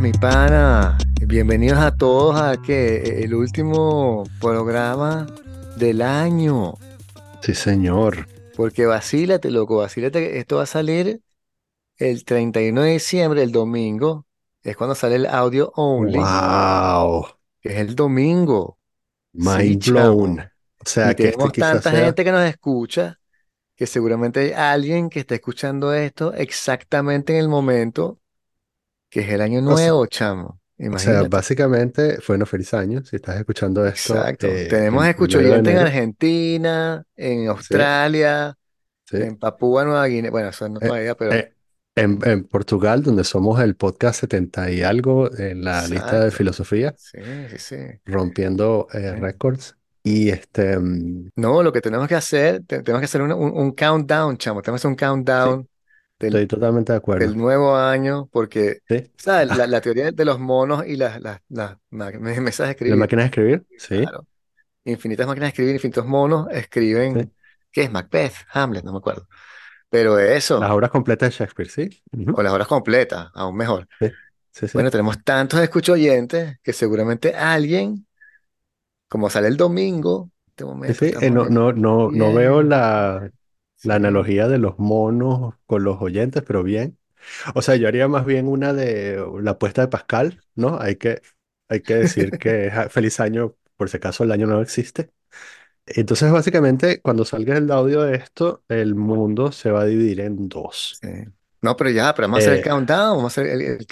mi pana. Bienvenidos a todos a que el último programa del año. Sí, señor. Porque vacílate, loco, vacílate. Esto va a salir el 31 de diciembre, el domingo. Es cuando sale el audio only, Wow. que es el domingo. Sí, Mind chamo. blown. O sea, Y que este tenemos tanta sea. gente que nos escucha que seguramente hay alguien que está escuchando esto exactamente en el momento que es el año O sea, nuevo, chamo. o sea, Imagínate. básicamente, bueno, feliz año. Si estás escuchando esto Exacto. eh, Tenemos escuchoyentes en. Argentina, en Australia, sí. en Papúa Nueva Guinea. Bueno, eso no Eh, todavía, pero eh, en, en Portugal, donde somos el podcast 70 y algo en la lista de filosofía, Sí, sí, sí. rompiendo eh, récords. Y este, mm, No, lo que tenemos que hacer, te- tenemos que hacer una- un, un countdown, chamo. Tenemos que hacer un sí, countdown del, estoy totalmente de del acuerdo. nuevo año, porque, Sí. ¿sabes? La, la teoría de los monos y las, las, las mesas de escribir, máquina de escribir, sí, claro. Infinitas máquinas de escribir, infinitos monos sí. escriben, ¿qué es? Macbeth, Hamlet, no me acuerdo. Pero Las eso, obras completas de Shakespeare, sí. Ujú. o las horas completas, aún mejor. Sí, sí, sí. Bueno, tenemos tantos escuchoyentes que seguramente alguien, como sale el domingo, este momento sí, eh, no, no, no, no veo la, la analogía de los monos con los oyentes, pero bien. O sea, yo haría más bien una de la apuesta de Pascal, ¿no? Hay que, hay que decir que ja, feliz año, por si acaso el año no existe. Entonces, básicamente, cuando salga el audio de esto, el mundo se va a dividir en dos. sí. No, pero ya, pero vamos a hacer el Eh, countdown, vamos a hacer el, el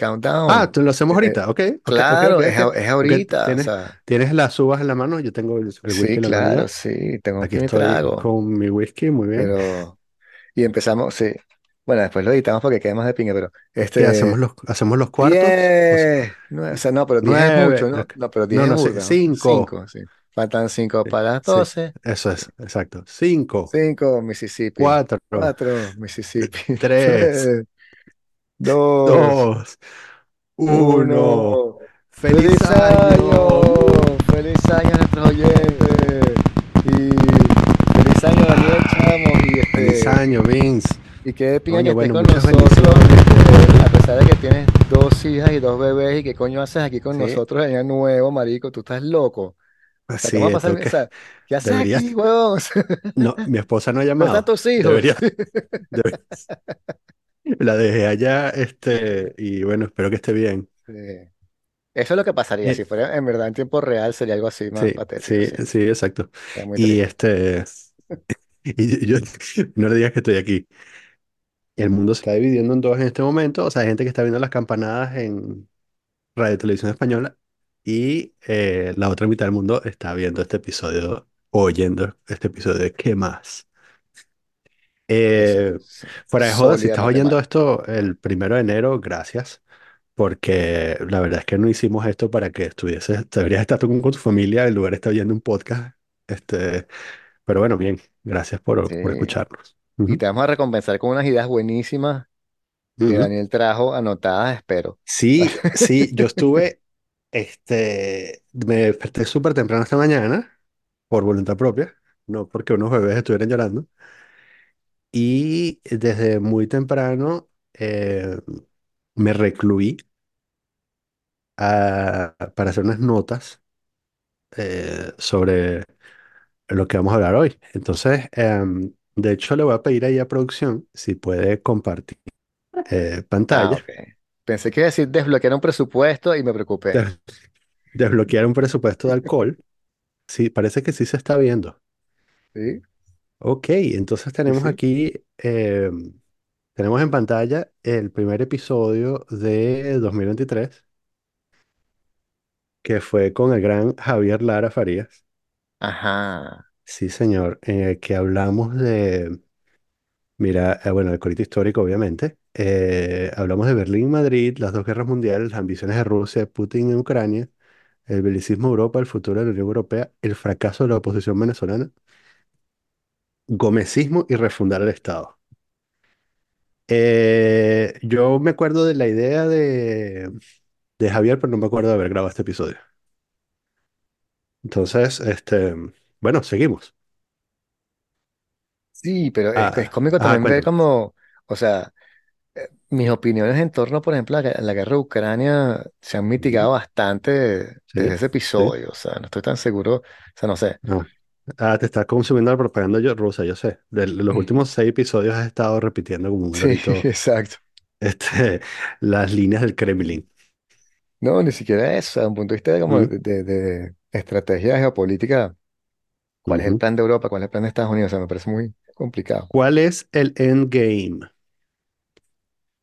ah, countdown. tú lo hacemos Eh, ahorita, ok, ok, ok, claro, ok, es, a- ok. es Ok, ahorita, o ¿tienes, sea, tienes las uvas en la mano? Yo tengo el, whisky sí, en la mano claro, ya. sí, tengo Aquí mi estoy trago, con mi whisky, muy bien. pero... Y empezamos, sí. Bueno, después lo editamos porque queda más de pinga, pero ¿Qué hacemos este... los, hacemos los cuartos? O sea, 10, nueve, o sea, no, pero 10 es mucho, ¿no? No, pero 10 No, es no sé, burda, ¿no? cinco. 5, sí. Faltan 5 Sí, para las sí, 12. eso es, exacto. Cinco, 5, Mississippi. cuatro, 4, Mississippi. tres, 3, 2, dos, 1. uno. ¡Feliz ¡Feliz año! año! ¡Feliz año a nuestros oyentes! Y feliz año, Daniel Chamo. Y ¡Feliz este, año, Vince! y qué pinga que estés bueno, con nosotros, este, a pesar de que tienes dos hijas y dos bebés, y qué coño haces aquí con Sí, nosotros año nuevo, marico, tú estás loco. O sea, ¿qué sí, vamos a pasar? tengo O que, sea, ¿qué haces deberías, aquí, huevón? no, mi esposa no ha ¿Dónde están llamado. tus hijos? Debería, debe- la dejé allá, este, y bueno, espero que esté bien. Sí. Eso es lo que pasaría. Si Eh, fuera en verdad en tiempo real, sería algo así más sí, patético, sí, sí. sí, exacto. Muy Y triste. este, y yo, no le digas que estoy aquí. El mundo se está dividiendo en dos en este momento. O sea, hay gente que está viendo las campanadas en Radio Televisión Española y eh, la otra mitad del mundo está viendo este episodio, oyendo este episodio ¿Qué más? Eh, fuera de joda, si estás oyendo esto el primero de enero, gracias, porque la verdad es que no hicimos esto para que estuvieses, deberías estar tú con, con tu familia, en lugar de estar oyendo un podcast. Este, pero bueno, bien, gracias por, por escucharnos. Y te vamos a recompensar con unas ideas buenísimas que ujú. Daniel trajo anotadas, espero. Sí, sí, yo estuve, este, me desperté súper temprano esta mañana, por voluntad propia, no porque unos bebés estuvieran llorando, y desde muy temprano eh, me recluí a- para hacer unas notas eh, sobre lo que vamos a hablar hoy. Entonces, em, de hecho, le voy a pedir ahí a producción si puede compartir eh, Ah, pantalla, ok. Pensé que iba a decir desbloquear un presupuesto y me preocupé. des- desbloquear un presupuesto de alcohol. Sí, parece que sí se está viendo. Sí, Ok, entonces tenemos sí. aquí, em, tenemos en pantalla el primer episodio de 2023, que fue con el gran Javier Lara Farías. Ajá. Sí, señor, en el que hablamos de, mira, eh, bueno, el corito histórico, obviamente. Eh, hablamos de Berlín, Madrid, las dos guerras mundiales, las ambiciones de Rusia, Putin en Ucrania, el belicismo de Europa, el futuro de la Unión Europea, el fracaso de la oposición venezolana, gomecismo y refundar el Estado. Eh, yo me acuerdo de la idea de, de Javier, pero no me acuerdo de haber grabado este episodio. Entonces, este, bueno, seguimos. Sí, pero es, es Ah, cómico ah, también ver cuéntame. como, o sea, mis opiniones en torno, por ejemplo, a la, a la guerra de Ucrania se han mitigado bastante desde Sí, ese sí. episodio. O sea, no estoy tan seguro. O sea, no sé. Ah, Ah, te está consumiendo la propaganda rusa, yo sé. De los Mm, últimos seis episodios has estado repitiendo como un Sí, exacto. este, las líneas del Kremlin. No, ni siquiera eso. A un punto de vista de, como Mm, de, de- estrategia geopolítica, ¿cuál es el plan de Europa? ¿Cuál es el plan de Estados Unidos? O sea, me parece muy complicado. ¿Cuál es el endgame?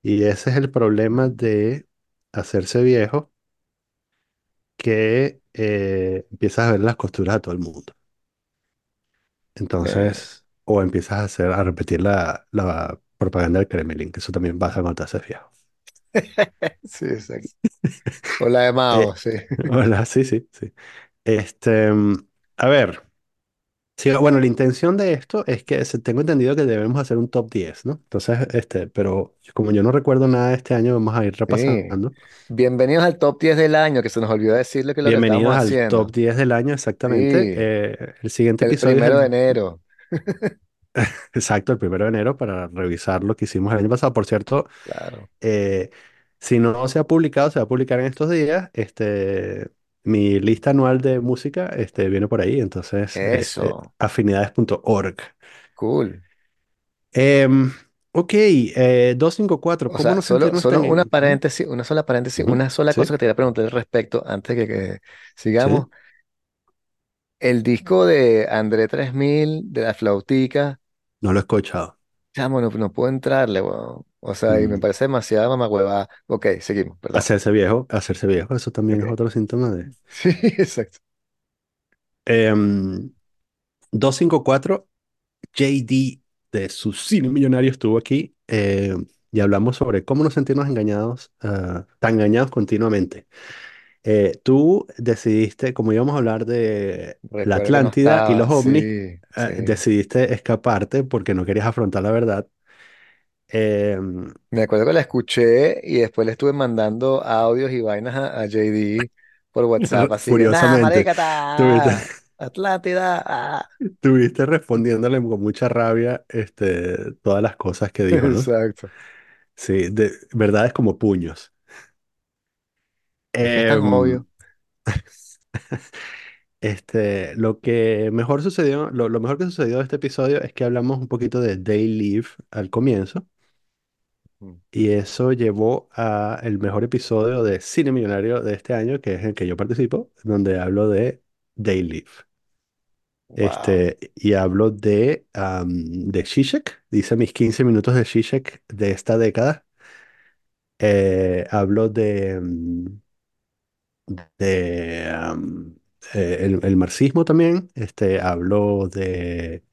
Y ese es el problema de hacerse viejo, que eh, empiezas a ver las costuras a todo el mundo. Eh, Entonces, o empiezas a hacer, a repetir la, la propaganda del Kremlin, que eso también pasa cuando te haces viejo. sí, exacto. O la de Mao, Eh, sí. hola, sí, sí, sí. Este, mm, a ver, sí, bueno, la intención de esto es que se- tengo entendido que debemos hacer un top 10, ¿no? Entonces, este, pero como yo no recuerdo nada de este año, vamos a ir Sí. repasando. Bienvenidos al top 10 del año, que se nos olvidó decirle que es lo que Bienvenidos estábamos al top haciendo. 10 del año, exactamente. Sí, Eh, el siguiente el episodio es primero de el, enero. exacto, el primero de enero para revisar lo que hicimos el año pasado. Por cierto, Claro. eh, si no se ha publicado, se va a publicar en estos días. Este, mi lista anual de música, este, viene por ahí, entonces es eh, Eso. afinidades.org. Cool. Em, ok, eh, 254, O ¿cómo sea, no solo, una paréntesis, una sola paréntesis, una sola cosa que te quería preguntar al respecto antes de que, que sigamos. sí, El disco de André 3000, de la flautica, no lo he escuchado. chamo, no, no puedo entrarle, weón. O sea, y me Mm, parece demasiada mamagüevada. Ok, seguimos, perdón. Hacerse viejo, hacerse viejo, eso también es Ok. otro síntoma de... Sí, exacto. Em, 254, JD de su cine millonario estuvo aquí eh, y hablamos sobre cómo no sentirnos engañados, ah, tan engañados continuamente. Eh, tú decidiste, como íbamos a hablar de la Recuerdo que no Atlántida y los estaba, ovnis, sí, sí. eh, decidiste escaparte porque no querías afrontar la verdad. Em, Me acuerdo que la escuché y después le estuve mandando audios y vainas a, a JD por WhatsApp, así que, nada, furiosamente, tuviste, maricata, Atlántida, ah". tuviste respondiéndole con mucha rabia este, todas las cosas que dijo, ¿no? Exacto. Sí, de verdades como puños. Es tan Em, obvio. este, lo que mejor sucedió, lo, lo mejor que sucedió de este episodio es que hablamos un poquito de Day Live al comienzo y eso llevó a el mejor episodio de Cine Millonario de este año, que es el que yo participo, donde hablo de Day Live. Wow. Este, y hablo de, am, de Zizek, dice mis 15 minutos de Zizek de esta década. Eh, hablo de, mm, de eh, el, el marxismo también. Este, hablo de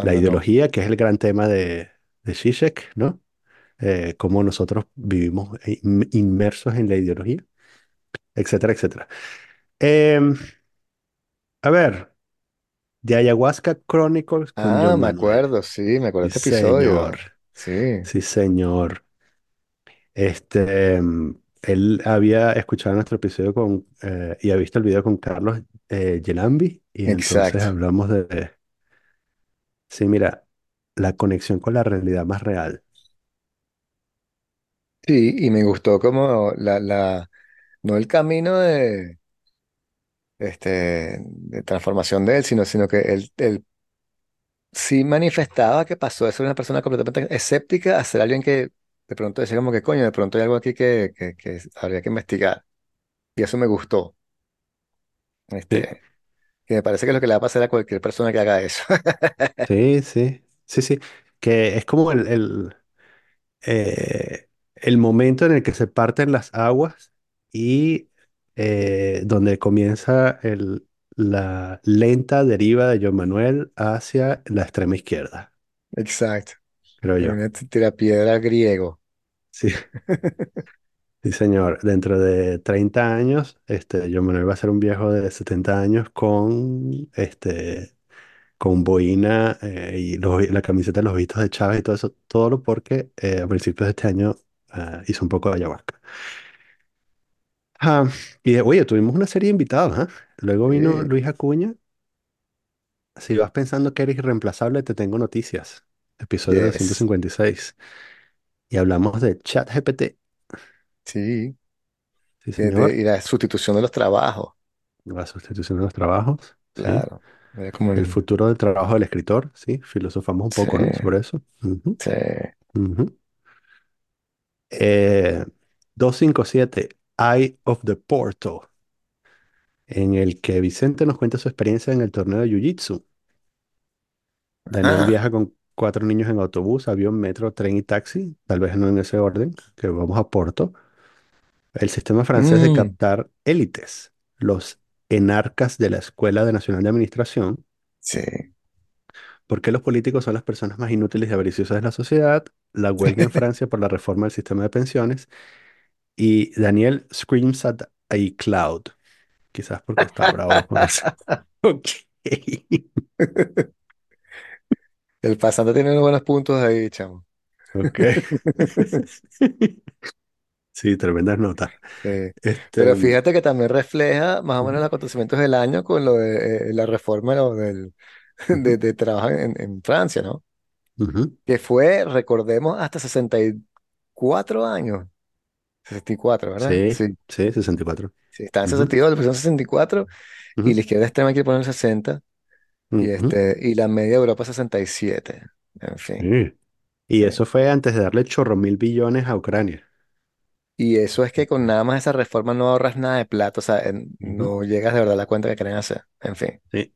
la Cuando no. ideología, que es el gran tema de, de Zizek, ¿no? Eh, cómo nosotros vivimos in- inmersos en la ideología, etcétera, etcétera. Em, a ver, de Ayahuasca Chronicles con Ah, John me Manuel. acuerdo, sí, me acuerdo Sí, de este señor. episodio. Sí, Sí, señor. Este, em, él había escuchado nuestro episodio con, eh, y ha visto el video con Carlos eh, Yelambi y entonces exacto. hablamos de, sí, mira, la conexión con la realidad más real. Sí, y me gustó como la, la, no el camino de, este, de transformación de él, sino, sino que él, él sí manifestaba que pasó de ser una persona completamente escéptica a ser alguien que de pronto decía como que coño, de pronto hay algo aquí que, que, que habría que investigar. Y eso me gustó. Sí, Este, que me parece que es lo que le va a pasar a cualquier persona que haga eso. sí, sí, sí, sí, que es como el, el, eh, el momento en el que se parten las aguas y eh, donde comienza el, la lenta deriva de Joan Manuel hacia la extrema izquierda, Exacto. creo yo. una tirapiedra griego. Sí, sí, señor. Dentro de 30 años, este, Joan Manuel va a ser un viejo de 70 años con, este, con boina eh, y los- la camiseta de los Vistos de Chávez y todo eso, todo lo porque eh, a principios de este año ah, hizo un poco de ayahuasca. Ah, y de- oye, tuvimos una serie de invitados, ¿ah? Luego vino. Luis Acuña. Si vas pensando que eres irreemplazable, te tengo noticias. Episodio Yes. 256. y hablamos de ChatGPT. Sí, Sí, de- de- señor. y la sustitución de los trabajos, La sustitución de los trabajos. Sí. claro. Era como El el... futuro del trabajo del escritor. Sí. Filosofamos un Sí, poco, ¿no? Sobre eso. Ujú, sí. ujú. Eh, 257, Eye of the Portal, en el que Vicente nos cuenta su experiencia en el torneo de Jiu-Jitsu. Daniel Ah, viaja con cuatro niños en autobús, avión, metro, tren y taxi, tal vez no en ese orden, que vamos a Porto. El sistema francés de mm, captar élites, los enarcas de la Escuela de Nacional de Administración. sí. ¿Por qué los políticos son las personas más inútiles y avariciosas de la sociedad? La huelga en Francia por la reforma del sistema de pensiones. Y Daniel screams at a cloud. Quizás porque está bravo con eso. Ok. El pasante tiene unos buenos puntos ahí, chamo. Ok. Sí, tremendas notas. Sí. Este, Pero fíjate que también refleja más o menos los acontecimientos del año con lo de eh, la reforma lo del, de, de trabajo en, en Francia, ¿no? Que fue, recordemos, hasta 64 años. 64, ¿verdad? Sí, Sí. sí, 64. Sí, está en Ujú, 62, le pusieron 64 y ujú, la izquierda extrema quiere poner 60 y, ujú. este, y la media de Europa 67. En fin. Y eso fue antes de darle chorro mil billones a Ucrania. Y eso es que con nada más esa reforma no ahorras nada de plata, o sea, en- no llegas de verdad a la cuenta que quieren hacer. En fin, Sí,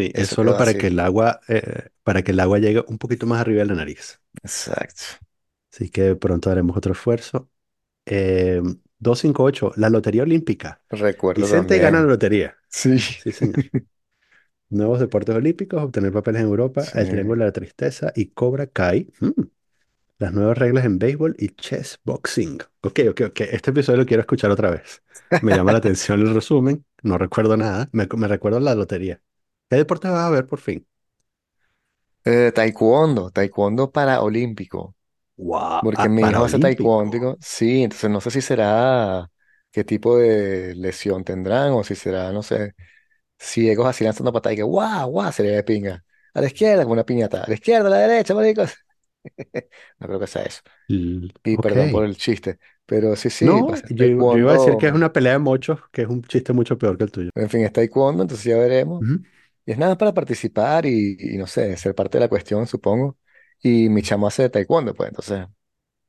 sí, es eso solo quedó para que así. el agua, eh, para que el agua llegue un poquito más arriba de la nariz. Exacto. Así que pronto haremos otro esfuerzo. Eh, 258, la Lotería Olímpica. Recuerdo Vicente gana la también. lotería. Sí. Sí, señor. Nuevos deportes olímpicos, obtener papeles en Europa, Sí. el Triángulo de la Tristeza y Cobra Kai. Mm, Las nuevas reglas en béisbol y chess boxing. Ok, ok, ok. Este episodio lo quiero escuchar otra vez. Me llama la atención el resumen. No recuerdo nada. Me, me recuerdo la lotería. ¿Qué deportes vas a ver por fin? Eh, taekwondo, taekwondo paraolímpico. ¡Wow! Porque Ah, mi hijo hace taekwondo, sí, entonces no sé si será qué tipo de lesión tendrán o si será, no sé, ciegos así lanzando patadas y que guau, guau, sería de pinga. A la izquierda, como una piñata. A la izquierda, a la derecha, maricos. No creo que sea eso. Y perdón por el chiste. Pero sí, sí, No, yo, yo iba a decir que es una pelea de mochos, que es un chiste mucho peor que el tuyo. En fin, es taekwondo, entonces ya veremos. Y es nada para participar y, y no sé, ser parte de la cuestión, supongo. Y mi chamo hace taekwondo, pues entonces.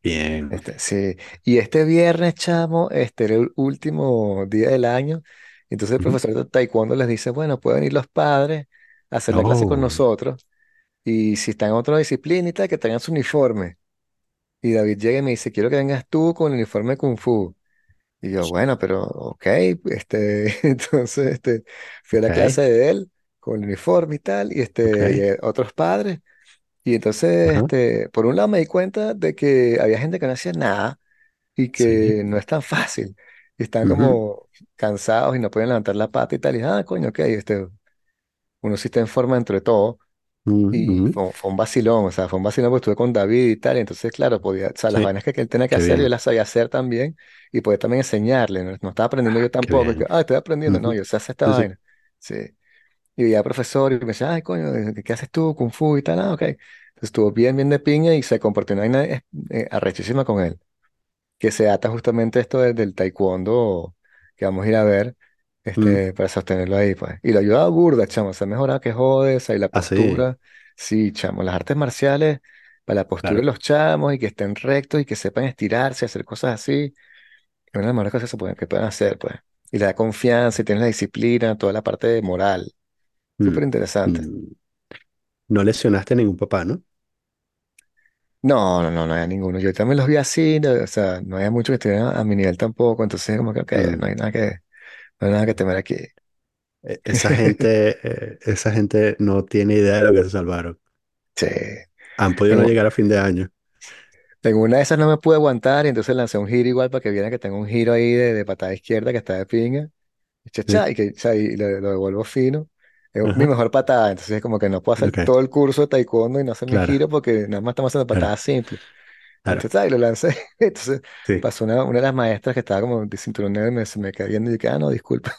Bien. Este, sí. Y este viernes, chamo, este era el último día del año. Entonces el profesor de taekwondo les dice, bueno, pueden ir los padres a hacer la clase con nosotros. Y si están en otra disciplina y tal, que tengan su uniforme. Y David llega y me dice, quiero que vengas tú con el uniforme de Kung Fu. Y yo, bueno, pero ok, este, entonces este, fui a la clase de él con el uniforme y tal, y, este, y ok. eh, otros padres. Y entonces, Ajá. este, por un lado me di cuenta de que había gente que no hacía nada y Sí. que no es tan fácil. Y están Ujú, como cansados y no pueden levantar la pata y tal. Y, ah, coño, ok, este, uno sí está en forma entre todo. ujú, Y ujú. fue, fue un vacilón, o sea, fue un vacilón porque estuve con David y tal. Y entonces, claro, podía, o sea, las Sí, vainas que, que él tenía que qué hacer, yo bien, las sabía hacer también. Y podía también enseñarle. No, no estaba aprendiendo yo qué tampoco. es que, bien. ah, estoy aprendiendo. No, Ujú. yo sé hacer esta sí. vaina. Sí. Y ya profesor, y me decía, ay, coño, ¿qué haces tú? Kung Fu y tal. Ah, ok. Entonces estuvo bien, bien de piña y se comportó una vaina eh, eh, arrechísima con él que se ata justamente esto de- del taekwondo que vamos a ir a ver, Mm, este, para sostenerlo ahí, pues. Y lo ayuda a burda, chamo, se ha mejorado que jodes, ahí la postura. Sí, chamo, las artes marciales, para la postura de claro. los chamos y que estén rectos y que sepan estirarse, hacer cosas así, es una de las mejores cosas que, pueden, que pueden hacer, pues. Y le da confianza y tiene la disciplina, toda la parte de moral. Mm, Súper interesante. mm. No lesionaste a ningún papá, ¿no? No, no, no, no hay ninguno. Yo también los vi así, no, o sea, no había mucho que estuvieran a, mi nivel tampoco, entonces como que, ok, Mm. no hay nada que, no hay nada que temer aquí. E- Esa gente, eh, esa gente no tiene idea de lo que se salvaron. Sí. Han podido no llegar a fin de año. en una de esas no me pude aguantar y entonces lancé un giro igual para que vieran que tengo un giro ahí de, de patada izquierda que está de pinga. Y cha, Sí. cha, y que cha, y lo, lo devuelvo fino. Es mi mejor patada, entonces es como que no puedo hacer todo el curso de taekwondo y no hacer mi giro porque nada más estamos haciendo claro, patadas simples. claro. Entonces, ay, lo lancé. Entonces Sí. pasó una, una de las maestras que estaba como de cinturón y me, se me quedó viendo y dije, ah, no, disculpa.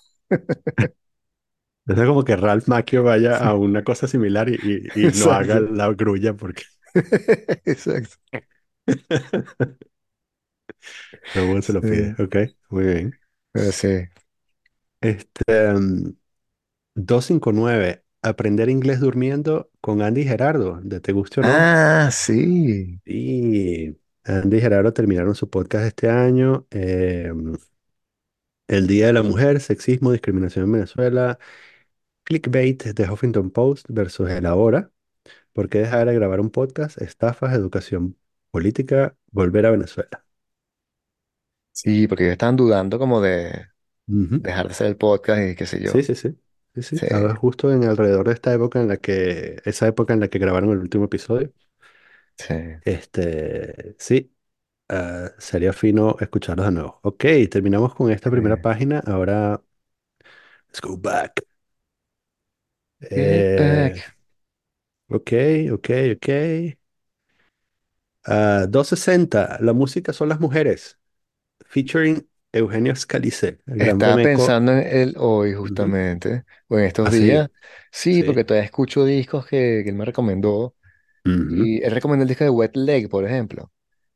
Es como que Ralph Macchio vaya a una cosa similar y, y, y no haga la grulla porque... Exacto. Ramón se lo pide. Sí, Ok, muy bien. pero sí. Este, mm, 259. Aprender inglés durmiendo con Andy Gerardo, de Te Guste o No. Ah, sí. Y Andy y Gerardo terminaron su podcast este año. eh, El Día de la Mujer, Sexismo, Discriminación en Venezuela, Clickbait de Huffington Post versus El Ahora. ¿Por qué dejar de grabar un podcast? Estafas, educación política, volver a Venezuela. Sí, porque ellos estaban dudando como de Ujú. dejar de hacer el podcast y qué sé yo. sí, sí. Sí, sí. Sí, Ahora justo en alrededor de esta época en la que, esa época en la que grabaron el último episodio. sí. Este, sí, ah, sería fino escucharlos de nuevo. Ok, terminamos con esta primera sí. página. Ahora, let's go back. Get Eh, back. ok, ok, ok. Ah, 260, la música son las mujeres, featuring Eugenio Scalice, el gran Estaba pensando en él hoy Ujú. justamente, o en estos Ah, días. sí, Sí, porque todavía escucho discos que, que él me recomendó. Ujú. Y él recomendó el disco de Wet Leg, por ejemplo.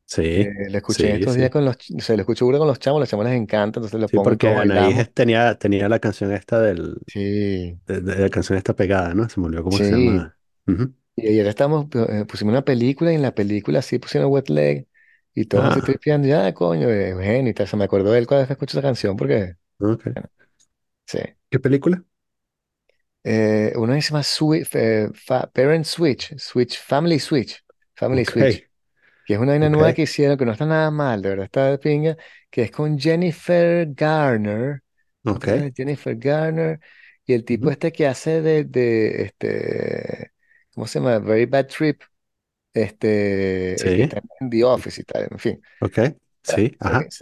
Sí, Eh, lo escuché en sí, estos días sí. con los, ch- o sea, lo escucho seguro con los chamos, los chamos les encanta, entonces lo Sí, pongo y porque todos bailamos. tenía, tenía la canción esta del, Sí, de, de la canción esta pegada, ¿no? Se me olvidó cómo se sí. llama. Ujú. Y ayer estamos, eh, pusimos una película y en la película sí pusieron Wet Leg y todos así Ah, tripeando, ya, coño, Eugenio y tal. Se me acordó de él cada vez que escucho esa canción porque, ok. bueno, sí. ¿Qué película? Eh, una que se llama Swi- eh, Fa- Parent Switch, Switch, Family Switch, Family Ok, Switch, que es una vaina nueva ok. que hicieron que no está nada mal, de verdad está de pinga, que es con Jennifer Garner, ¿no te Ok. de Jennifer Garner? Y el tipo Ujú. este que hace de, de este, ¿cómo se llama? Very Bad Trip, este, que Sí, está en The Office y tal, en fin. ok. Sí, ajá.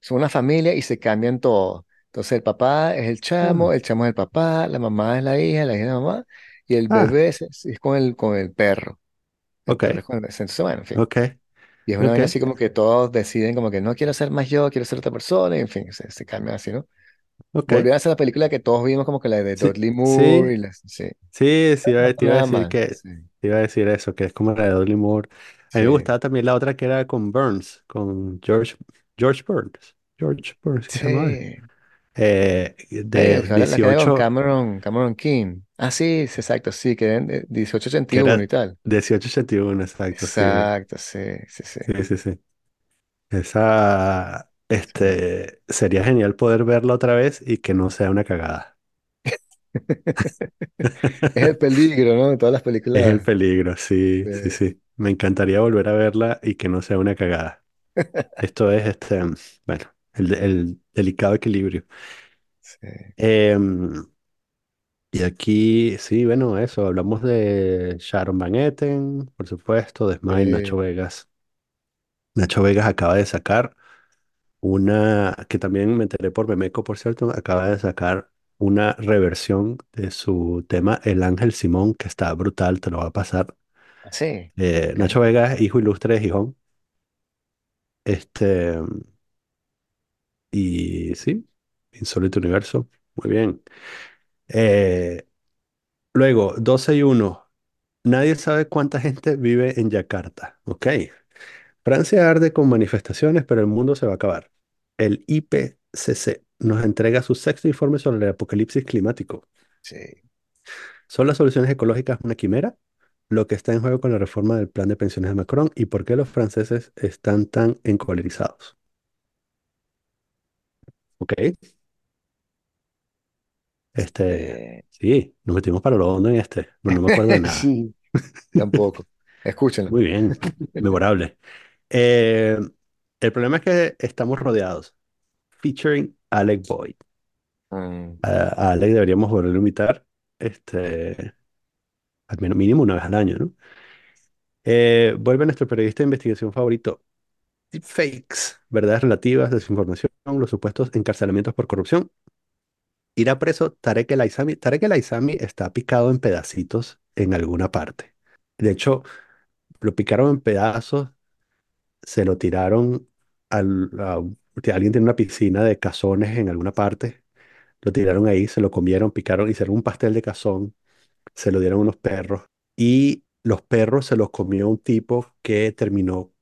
Son una familia y se cambian todos. Entonces el papá es el chamo, Ah, el chamo es el papá, la mamá es la hija, la hija es la mamá, y el ah, bebé es, es con el, con el perro. El ok, perro es con el... Entonces, bueno, en fin. ok, Y es una ok, vaina así como que todos deciden como que no quiero ser más yo, quiero ser otra persona, y en fin, se, se cambian así, ¿no? Ok. Volvieron a hacer la película que todos vimos como que la de Sí, Dudley sí, Moore y las... Sí, sí, sí, iba- te iba a decir que, Sí, te iba a decir eso, que es como la de Dudley Moore. A mí me sí, gustaba también la otra que era con Burns, con George, George Burns. George Burns, ¿qué se llama sí. Eh, de con 18, Cameron, Cameron King. Ah, sí, sí, exacto, sí, que que 1881 era y tal. 1881, exacto, sí, Exacto, sí, sí, sí. sí, sí, sí. Esa, sí. Este, sería genial poder verla otra vez y que no sea una cagada. Es el peligro, ¿no? De todas las Es el películas. peligro, sí, sí, sí. Me encantaría volver a verla y que no sea una cagada. Esto es, este, bueno, el, el delicado equilibrio. Sí, Em, y aquí, sí, bueno, eso, hablamos de Sharon Van Etten, por supuesto, de Smile, Nacho. Vegas. Nacho Vegas acaba de sacar una, que también me enteré por Memeco, por cierto, acaba de sacar una reversión de su tema El Ángel Simón, que está brutal, te lo va a pasar. Ah, Sí, Eh. Nacho Vegas, hijo ilustre de Gijón. Este, y sí, Insólito Universo, muy bien. Eh, luego, 12 y uno Nadie sabe cuánta gente vive en Yakarta. Ok. Francia arde con manifestaciones, pero el mundo se va a acabar. El IPCC nos entrega su sexto informe sobre el apocalipsis climático. Sí. ¿Son las soluciones ecológicas una quimera? Lo que está en juego con la reforma del plan de pensiones de Macron y por qué los franceses están tan encolerizados. Ok. Este, Eh, sí, nos metimos para lo hondo en este. No, no me acuerdo de nada. Sí, tampoco. Escúchenlo. Muy bien, memorable. Eh, el problema es que estamos rodeados. Featuring Alec Boyd. Mm, A, a Alec deberíamos volver a invitar, este, al menos mínimo una vez al año, ¿no? Eh, vuelve nuestro periodista de investigación favorito, Fakes, verdades relativas, desinformación, los supuestos encarcelamientos por corrupción. Irá preso Tarek El Aissami. Tarek El Aissami está picado en pedacitos en alguna parte. De hecho, lo picaron en pedazos, se lo tiraron al, alguien tiene una piscina de cazones en alguna parte, lo tiraron ahí, se lo comieron, picaron, hicieron un pastel de cazón, se lo dieron a unos perros y los perros se los comió un tipo que terminó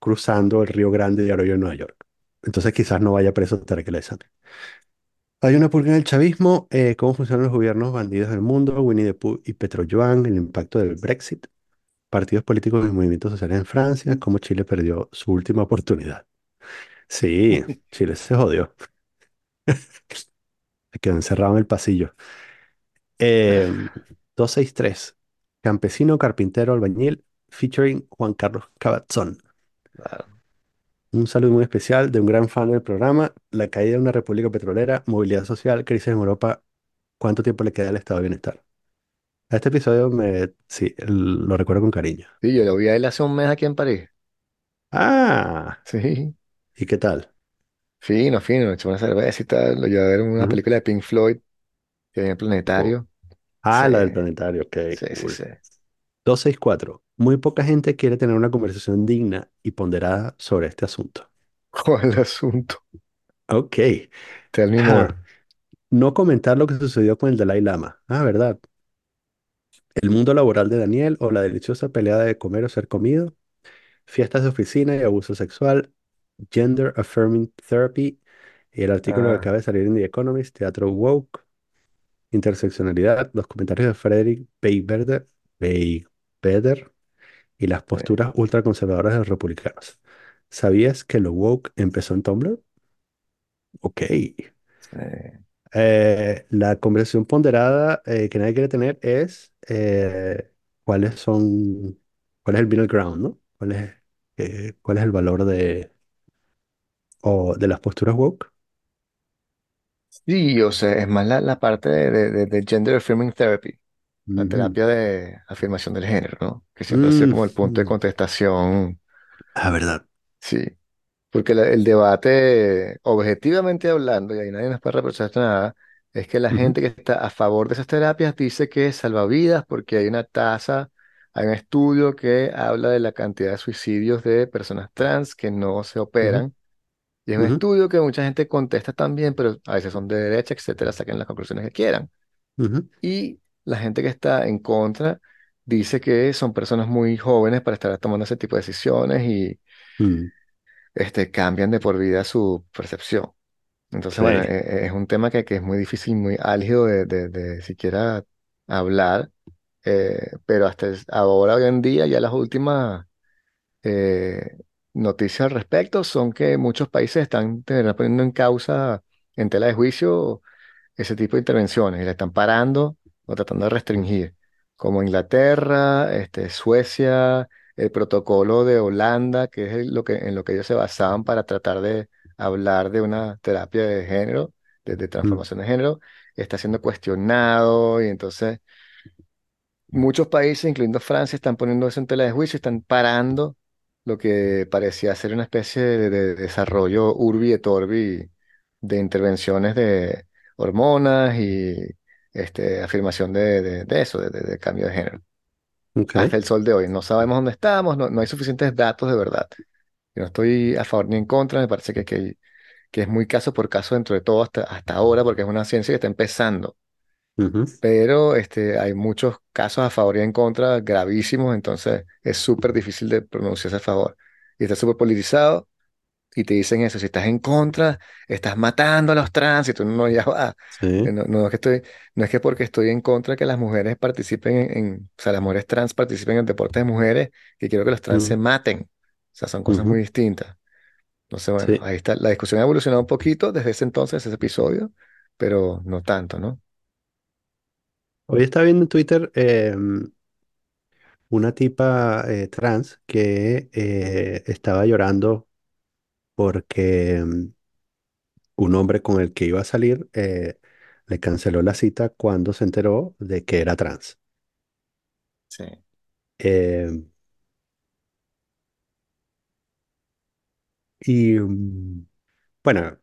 cruzando el Río Grande y Arroyo en Nueva York. Entonces quizás no vaya preso hasta que le sane. Hay una purga en el chavismo, eh, cómo funcionan los gobiernos bandidos del mundo, Winnie the Pooh y Petro Joan, el impacto del Brexit, partidos políticos y movimientos sociales en Francia, cómo Chile perdió su última oportunidad. Sí, Chile se jodió, se quedó encerrado en el pasillo. Eh, 263, Campesino, Carpintero, Albañil, featuring Juan Carlos Cabazón. Claro. Un saludo muy especial de un gran fan del programa, la caída de una república petrolera, movilidad social, crisis en Europa, ¿cuánto tiempo le queda al estado de bienestar? A este episodio me, sí, lo recuerdo con cariño. Sí, yo lo vi a él hace un mes aquí en París. Ah, Sí, ¿y qué tal? fino, fino, echó una cerveza y tal. Lo llevé a ver una Ujú. película de Pink Floyd que en Oh. Planetario. Sí, Ah, la del planetario, ok, sí, sí, cool. sí. 264. Muy poca gente quiere tener una conversación digna y ponderada sobre este asunto. ¿Cuál el asunto? Ok. Tell me more. Ja. No comentar lo que sucedió con el Dalai Lama. Ah, ¿verdad? El mundo laboral de Daniel o la deliciosa pelea de comer o ser comido. Fiestas de oficina y abuso sexual. Gender Affirming Therapy. Y el artículo que Ah, acaba de salir en The Economist, Teatro Woke. Interseccionalidad. Los comentarios de Frederick Beigbeder. Beigbeder y las sí, posturas ultraconservadoras de los republicanos. ¿Sabías que lo woke empezó en Tumblr? Ok. sí. Eh, la conversación ponderada eh, que nadie quiere tener es eh, cuáles son, cuál es el middle ground, ¿no? ¿Cuál es, eh, cuál es el valor de, o de las posturas woke? Sí, o sea, es más la, la parte de, de, de- de Gender Affirming Therapy, la Ujú. terapia de afirmación del género, ¿no? Que siempre ha sido Mm, como el punto de mm. contestación, Ah, verdad. sí. Porque la- el debate, objetivamente hablando, y ahí nadie nos puede reprochar nada, es que la Ujú, gente que está a favor de esas terapias dice que salva vidas porque hay una tasa, hay un estudio que habla de la cantidad de suicidios de personas trans que no se ujú, operan. Y es un ujú, estudio que mucha gente contesta también, pero a veces son de derecha, etcétera, saquen las conclusiones que quieran. ujú, Y la gente que está en contra dice que son personas muy jóvenes para estar tomando ese tipo de decisiones y mm. este, cambian de por vida su percepción. Entonces, bueno, e- Sí. e- es un tema que, que es muy difícil, muy álgido de, de, de siquiera hablar, eh, pero hasta es- ahora, hoy en día, ya las últimas eh, noticias al respecto son que muchos países están poniendo en causa, en tela de juicio, ese tipo de intervenciones y la están parando o tratando de restringir, como Inglaterra, este, Suecia, el protocolo de Holanda, que es lo que, en lo que ellos se basaban para tratar de hablar de una terapia de género, de, de Mm, transformación de género, está siendo cuestionado y entonces muchos países, incluyendo Francia, están poniendo eso en tela de juicio, están parando lo que parecía ser una especie de, de desarrollo urbi et orbi de intervenciones de hormonas y este, afirmación de, de- de eso, de, de- cambio de género. Hasta el sol de hoy. No sabemos dónde estamos, no, no hay suficientes datos de verdad. Yo no estoy a favor ni en contra, me parece que, que, que es muy caso por caso dentro de todo hasta, hasta ahora, porque es una ciencia que está empezando. Ujú, Pero este, hay muchos casos a favor y en contra gravísimos, entonces es súper difícil de pronunciarse a favor. Y está súper politizado y te dicen eso, si estás en contra, estás matando a los trans y tú no, ya va. Eh, Sí. No, no es que estoy, no es que porque estoy en contra que las mujeres participen en, en- o sea, las mujeres trans participen en deportes de mujeres, que quiero que los trans se mm, maten. O sea, son cosas muy distintas. Entonces, bueno, Sí. ahí está. La discusión ha evolucionado un poquito desde ese entonces, ese episodio, pero no tanto, ¿no? Hoy estaba viendo en Twitter em, una tipa eh, trans que eh, estaba llorando porque mm, un hombre con el que iba a salir eh, le canceló la cita cuando se enteró de que era trans. Sí. Eh, y mm, bueno,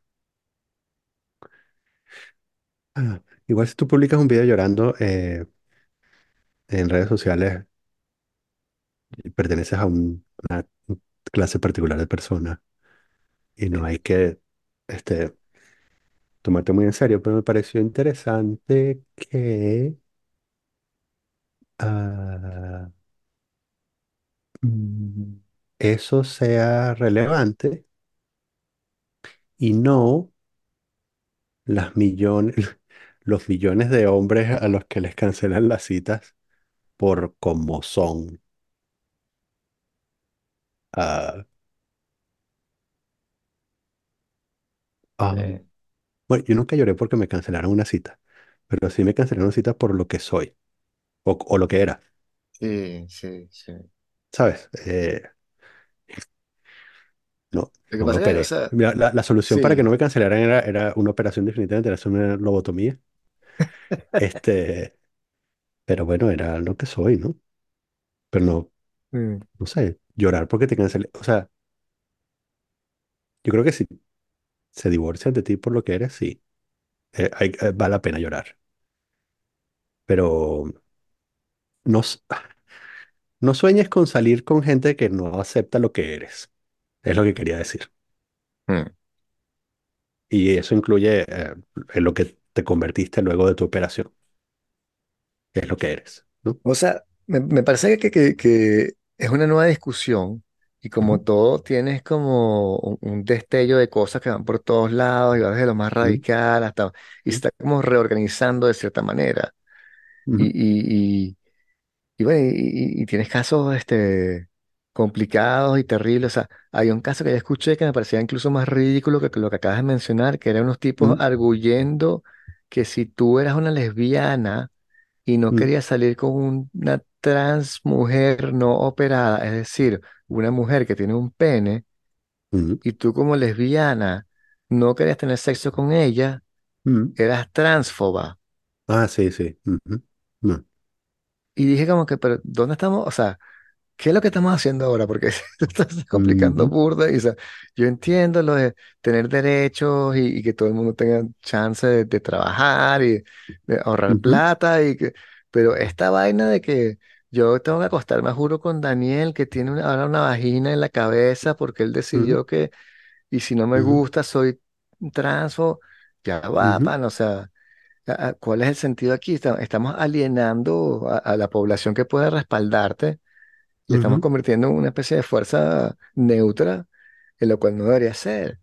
ah, igual si tú publicas un video llorando eh, en redes sociales, perteneces a un- una clase particular de persona y no hay que este, tomarte muy en serio, pero me pareció interesante que ah, Mm, eso sea relevante y no las millones, los millones de hombres a los que les cancelan las citas por cómo son. Ah, Eh, am, bueno, yo nunca lloré porque me cancelaron una cita, pero sí me cancelaron una cita por lo que soy o, o lo que era, sí, sí, sí. ¿sabes? Eh, no, Lo que no me pasa es que, o operé. sea, La, la- la solución para que sí. no me cancelaran era, era una operación definitivamente, era hacer una lobotomía. Este, pero bueno, era lo que soy, ¿no? Pero no, Mm, no sé, llorar porque te cancelé. O sea, yo creo que si se divorcian de ti por lo que eres, sí, eh, hay- eh, vale la pena llorar. Pero no, s- no sueñes con salir con gente que no acepta lo que eres. Es lo que quería decir. mm. Y eso incluye eh, en lo que te convertiste luego de tu operación. Es lo que eres, ¿no? O sea, me, me parece que, que, que es una nueva discusión y como todo tienes como un, un destello de cosas que van por todos lados y va desde lo más radical hasta... y se está como reorganizando de cierta manera. Y, ujú, y, y, y bueno, y, tienes casos este, complicados y terribles. O sea, hay un caso que ya escuché que me parecía incluso más ridículo que lo que acabas de mencionar, que eran unos tipos ujú, arguyendo que si tú eras una lesbiana y no ujú, quería salir con un- una trans mujer no operada, es decir, una mujer que tiene un pene, ujú, y tú como lesbiana no querías tener sexo con ella, ujú. eras transfoba. Ah, sí, sí. Y dije como que, pero ¿dónde estamos? O sea, ¿qué es lo que estamos haciendo ahora? Porque se está complicando burda y o sea, yo entiendo lo de tener derechos y, y que todo el mundo tenga chance de, de trabajar y de ahorrar plata y que, pero esta vaina de que yo tengo que acostarme, juro, con Daniel que tiene una- ahora una vagina en la cabeza porque él decidió que, y si no me gusta soy transfo, ya va, pan, o sea. ¿Cuál es el sentido aquí? Esta- Estamos alienando a, a la población que puede respaldarte le estamos ujú. convirtiendo en una especie de fuerza neutra, en lo cual no debería ser.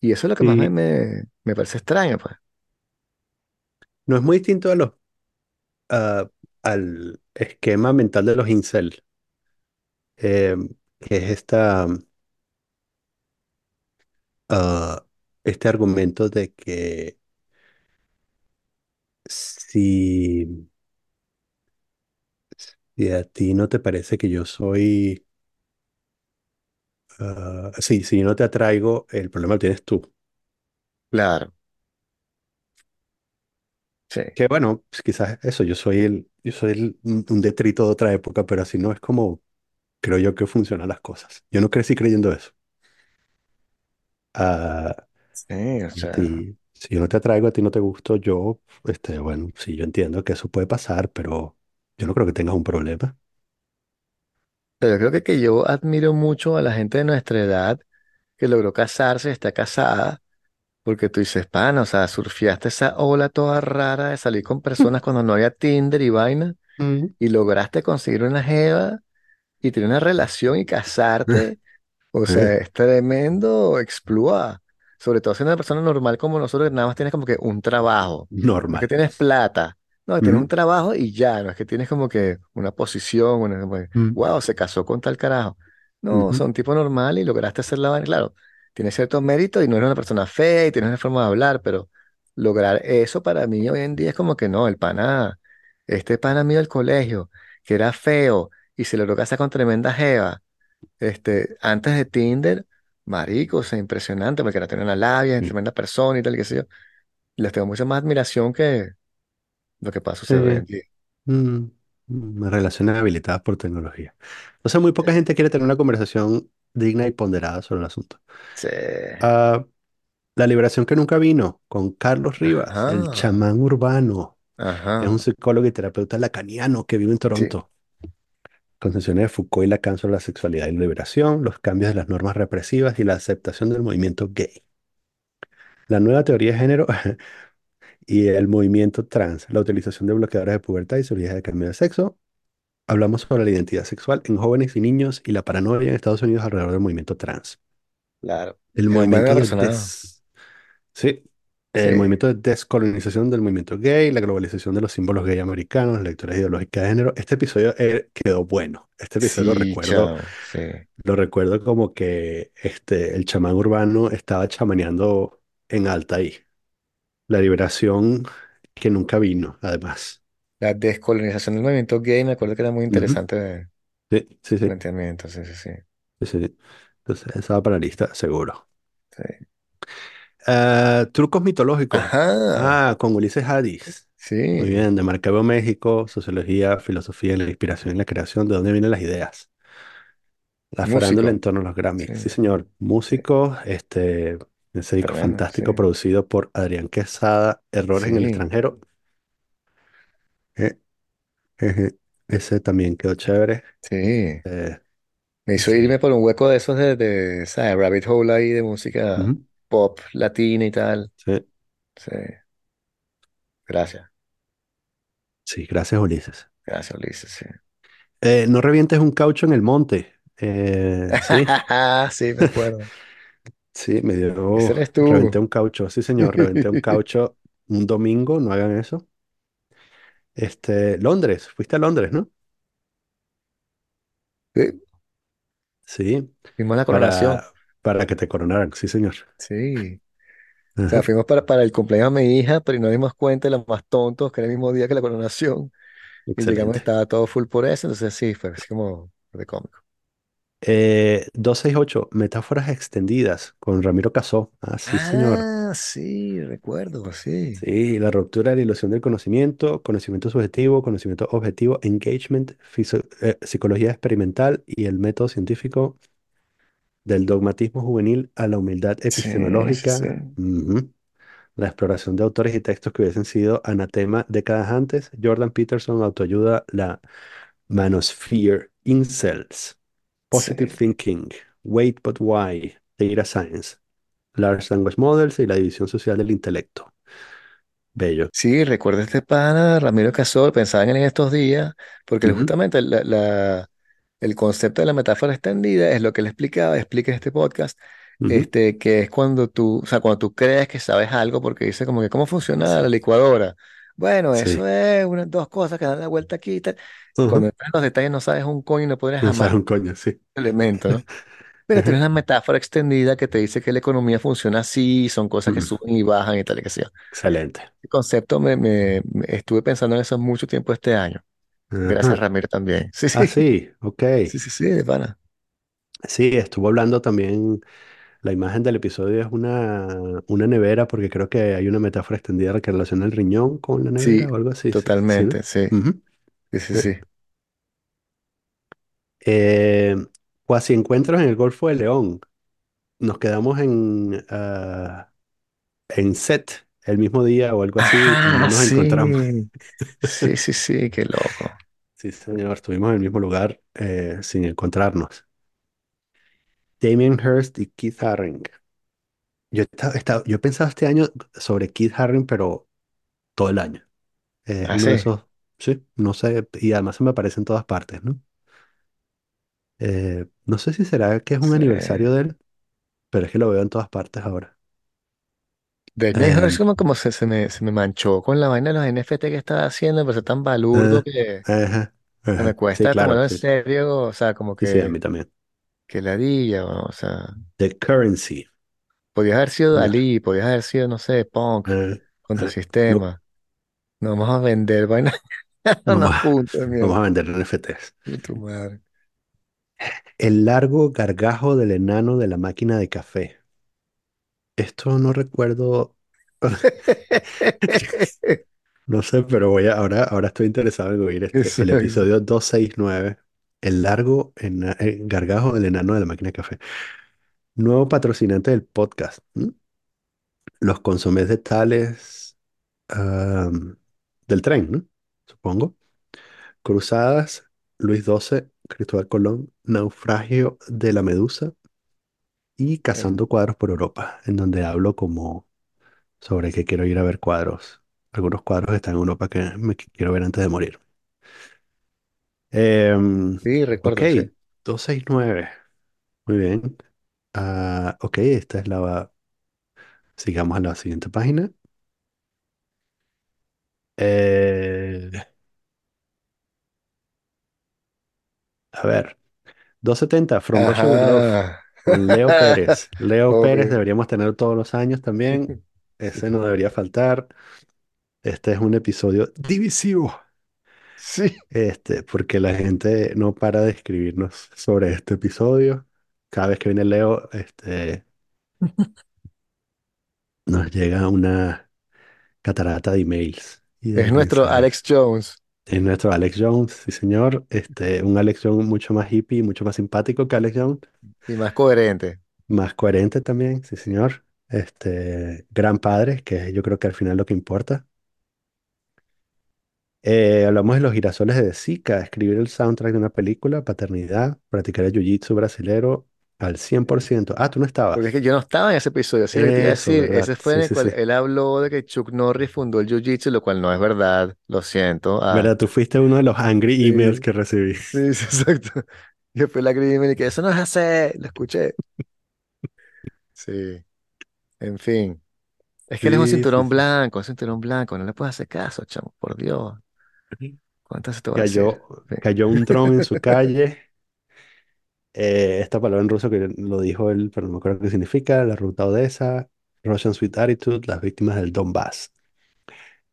Y eso es lo que más me, Sí, me, me parece extraño, pues. no es muy distinto a los, a- al esquema mental de los incel, eh, que es esta, ah, este argumento de que si, si a ti no te parece que yo soy, ah, sí, si yo no te atraigo, el problema lo tienes tú. Claro, sí. Que bueno, pues quizás eso, yo soy el, yo soy el- un un detrito de otra época, pero así no es como creo yo que funcionan las cosas. Yo no crecí creyendo eso. Ah, Sí, o sea. si, si yo no te atraigo, a ti no te gusto, yo, este, bueno, sí, yo entiendo que eso puede pasar, pero yo no creo que tengas un problema. Pero yo creo que, que yo admiro mucho a la gente de nuestra edad que logró casarse, está casada, porque tú dices, pan, o sea, surfeaste esa ola toda rara de salir con personas cuando no había Tinder y vaina, Mm. y lograste conseguir una jeva y tener una relación y casarte O sea, es tremendo exploit. Sobre todo siendo una persona normal como nosotros, que nada más tienes como que un trabajo. Que normal. tienes plata. No, tienes un trabajo y ya. No es que tienes como que una posición. Una, que, mm, wow, se casó con tal carajo. No, ujú, sea, un tipo normal y lograste hacer la vaina. Claro, tienes ciertos méritos y no eres una persona fea y tienes una forma de hablar, pero lograr eso para mí hoy en día es como que no, el pana, este pana mío del colegio, que era feo y se logró casar con tremenda jeva este, antes de Tinder, marico, o sea, impresionante, porque era tener una labia, es tremenda persona y tal, qué sé yo. Les tengo mucha más admiración que lo que pasa sucede hoy en día. mm, mm, relaciones habilitadas por tecnología. O sea, muy poca gente quiere tener una conversación digna y ponderada sobre el asunto. Sí. Ah, La liberación que nunca vino, con Carlos Rivas, el Ajá, chamán urbano. Es un ajá, psicólogo y terapeuta lacaniano que vive en sí. Toronto. Concepciones de Foucault y Lacan sobre la sexualidad y la liberación, los cambios de las normas represivas y la aceptación del movimiento gay. La nueva teoría de género y el movimiento trans, la utilización de bloqueadores de pubertad y cirugías de cambio de sexo. hablamos sobre la identidad sexual en jóvenes y niños y la paranoia en Estados Unidos alrededor del movimiento trans. Claro. El movimiento de des... Sí, Sí, el movimiento de descolonización del movimiento gay, la globalización de los símbolos gay americanos, la lectura ideológica de género. Este episodio eh, quedó bueno. Este episodio lo recuerdo. Sí. lo recuerdo como que este, el chamán urbano estaba chamaneando en alta ahí. La liberación que nunca vino, además. La descolonización del movimiento gay, me acuerdo que era muy interesante de Sí, sí, sí, planteamiento. Sí, sí, sí. Entonces, esa va para la lista, seguro. Sí. Ah, trucos mitológicos. Ajá. Ah, con Ulises Hadis. Muy Sí. bien, de Maracaibo, México, sociología, filosofía, la inspiración y la creación, ¿de dónde vienen las ideas? La farándula en torno a los Grammys. Sí, señor. sí. Músico, este, ese disco Tremendo. Sí. fantástico producido por Adrián Quesada, Errores en el Sí. extranjero. Eh, eh, ese también quedó chévere. Sí. Eh, Me hizo irme por un hueco de esos de, de, ¿sabes? Rabbit hole ahí de música Ujú, pop latina y tal. Sí, Sí. Gracias. sí, gracias, Ulises. Gracias, Ulises. Sí. Eh, no revientes un caucho en el monte. Eh, sí, Sí, me acuerdo. sí, me Ese dio, reventé un caucho. Sí, señor, reventé un caucho un domingo, no hagan eso. Este, Londres, fuiste a Londres, ¿no? Sí. Sí, Fuimos a la coronación. para, para que te coronaran, sí, señor. Sí. O sea, Ajá. fuimos para, para el cumpleaños de mi hija, pero nos dimos cuenta de los más tontos que era el mismo día que la coronación. Y llegamos, Excelente. estaba todo full por eso. Entonces sí, fue así como de cómico. Eh, 268, metáforas extendidas con Ramiro Casó. Ah, sí, señor. Ah, sí, recuerdo, sí. Sí, la ruptura de la ilusión del conocimiento, conocimiento subjetivo, conocimiento objetivo, engagement, eh, psicología experimental y el método científico del dogmatismo juvenil a la humildad Sí, sí, sí. epistemológica. La exploración de autores y textos que hubiesen sido anatema décadas antes. Jordan Peterson, autoayuda, la manosphere, incels, Sí. positive thinking, wait but why, data science, large language models y la división social del intelecto. Bello. Sí, recuerdo este pana, Ramiro Casol, pensaba en él en estos días, porque Ujú, justamente la, la- el concepto de la metáfora extendida es lo que él explicaba, explica en este podcast, este, que es cuando tú, o sea, cuando tú crees que sabes algo, porque dice como que cómo funciona la licuadora. Bueno, eso es unas dos cosas que dan la vuelta aquí y tal. Cuando Ujú. entras en los detalles no sabes un coño y no podrías No sabes un coño, sí. elemento, ¿no? Pero tienes Ajá. una metáfora extendida que te dice que la economía funciona así, son cosas que Mm, suben y bajan y tal y que sea. Excelente. El concepto me, me- me- estuve pensando en eso mucho tiempo este año. Gracias, Ajá. Ramiro, también. Sí, Ah, sí, sí, ok. sí, sí, sí, de pana. Sí, estuvo hablando también, la imagen del episodio es una, una nevera, porque creo que hay una metáfora extendida que relaciona el riñón con la Sí, nevera o algo así, sí, totalmente, sí, Ujú. sí, sí, Eh, sí. eh, cuasi encuentros en el Golfo de León. Nos quedamos en, ah, en set el mismo día o algo así y no Ajá, nos encontramos. sí, sí, sí, sí, qué loco. Sí, señor, estuvimos en el mismo lugar eh, sin encontrarnos. Damien Hirst y Keith Haring. Yo, yo he pensado este año sobre Keith Haring, pero todo el año. Es Ah, uno de sí, esos, sí, no sé, y además se me aparece en todas partes, ¿no? Eh, no sé si será que es un sí. aniversario de él, pero es que lo veo en todas partes ahora. De Hirst Em, como, como se, se me, se me manchó con la vaina de los NFT que estaba haciendo, pero tan balurdo eh, que ajá, se me ajá. Sí, cuesta claro, tomarlo en sí, serio, o sea, como sí, sí, a que, mí también. Que ladilla, o sea. The Currency. Podías haber sido Dalí, podías haber sido, no sé, Punk, eh, contra el no, sistema. No vamos a vender vaina puntos de vamos a vender NFTs. Tu madre. El largo gargajo del enano de la máquina de café. Esto no recuerdo, no sé, pero voy a, ahora, ahora estoy interesado en oír este, el episodio 269. El largo ena- eh, gargajo del enano de la máquina de café. Nuevo patrocinante del podcast. ¿m? Los consomés de Tales del tren, ¿no? Supongo. Cruzadas, Luis XII, Cristóbal Colón, Naufragio de la Medusa y Cazando cuadros por Europa, en donde hablo como sobre que quiero ir a ver cuadros. Algunos cuadros están en Europa que me qu- quiero ver antes de morir. Em, Sí, ok, recuerdo, sí. 269. Muy bien. Ah, ok, esta es la... Sigamos a la siguiente página. Eh, a ver, 270, From Russia with Love, Ajá. con Leo Pérez. Leo Pérez Obvio. deberíamos tener todos los años también. Ese no debería faltar. Este es un episodio divisivo. Sí. Este, porque la gente no para de escribirnos sobre este episodio. Cada vez que viene Leo, este, nos llega una catarata de emails y de Es nuestro Alex. Jones Es nuestro Alex Jones, sí señor. Este, un Alex Jones mucho más hippie, mucho más simpático que Alex Jones. y más coherente. Más coherente también, sí señor. Este, gran padre, que yo creo que al final lo que importa. Eh, hablamos de los girasoles de Zika, escribir el soundtrack de una película, paternidad, practicar el jiu-jitsu brasilero al 100%. Ah, tú no Porque es estabas. que yo no estaba en ese episodio, así que te iba a Eso, decir. ¿verdad? Ese fue en el sí, cual sí. él habló de que Chuck Norris fundó el Jiu-Jitsu, lo cual no es verdad. Lo siento. Ah, ¿Verdad? Tú fuiste uno de los angry emails que recibí. sí, sí, exacto. Y después la crimen y que eso no es hacer, lo escuché. Sí, en fin. Es que él es un cinturón blanco, un cinturón blanco, no le puedes hacer caso, chamo, por Dios. ¿Cuántas veces te voy a decir? Cayó, Sí. cayó un dron en su calle. Eh, esta palabra en ruso que lo dijo él, pero no me acuerdo qué significa. La ruta Odessa, Russian Sweet Attitude, las víctimas del Donbass.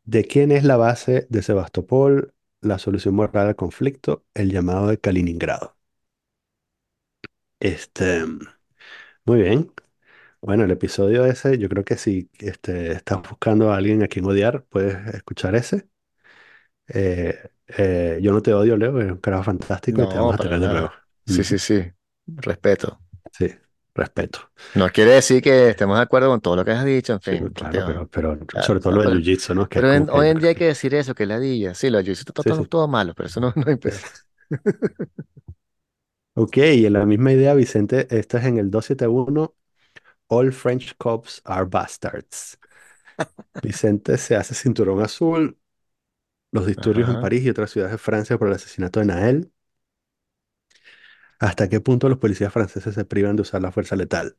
¿De quién es la base de Sebastopol? La solución moral al conflicto, el llamado de Kaliningrado. Este, muy bien. Bueno, el episodio ese, yo creo que si este, estás buscando a alguien a quien odiar, puedes escuchar ese. Eh, eh, yo no te odio, Leo, eres un carajo fantástico y te No, vamos a para tener de nuevo. nada. Sí, Ujú, sí, sí. Respeto. Sí, respeto. No quiere decir que estemos de acuerdo con todo lo que has dicho, en Sí, fin, claro, cuestión. pero, pero Claro, sobre todo no, lo del pero, jiu-jitsu, ¿no? Que es pero como en- que hoy yo en día creo hay que que... decir eso, que ladilla. Sí, lo jiu-jitsu está Sí, todo, sí. todo malo, pero eso no, no peor. Ok, y en la misma idea, Vicente, esta es en el 271, All French cops are bastards. Vicente se hace cinturón azul, los disturbios en. París y otras ciudades de Francia por el asesinato de Nael. ¿Hasta qué punto los policías franceses se privan de usar la fuerza letal?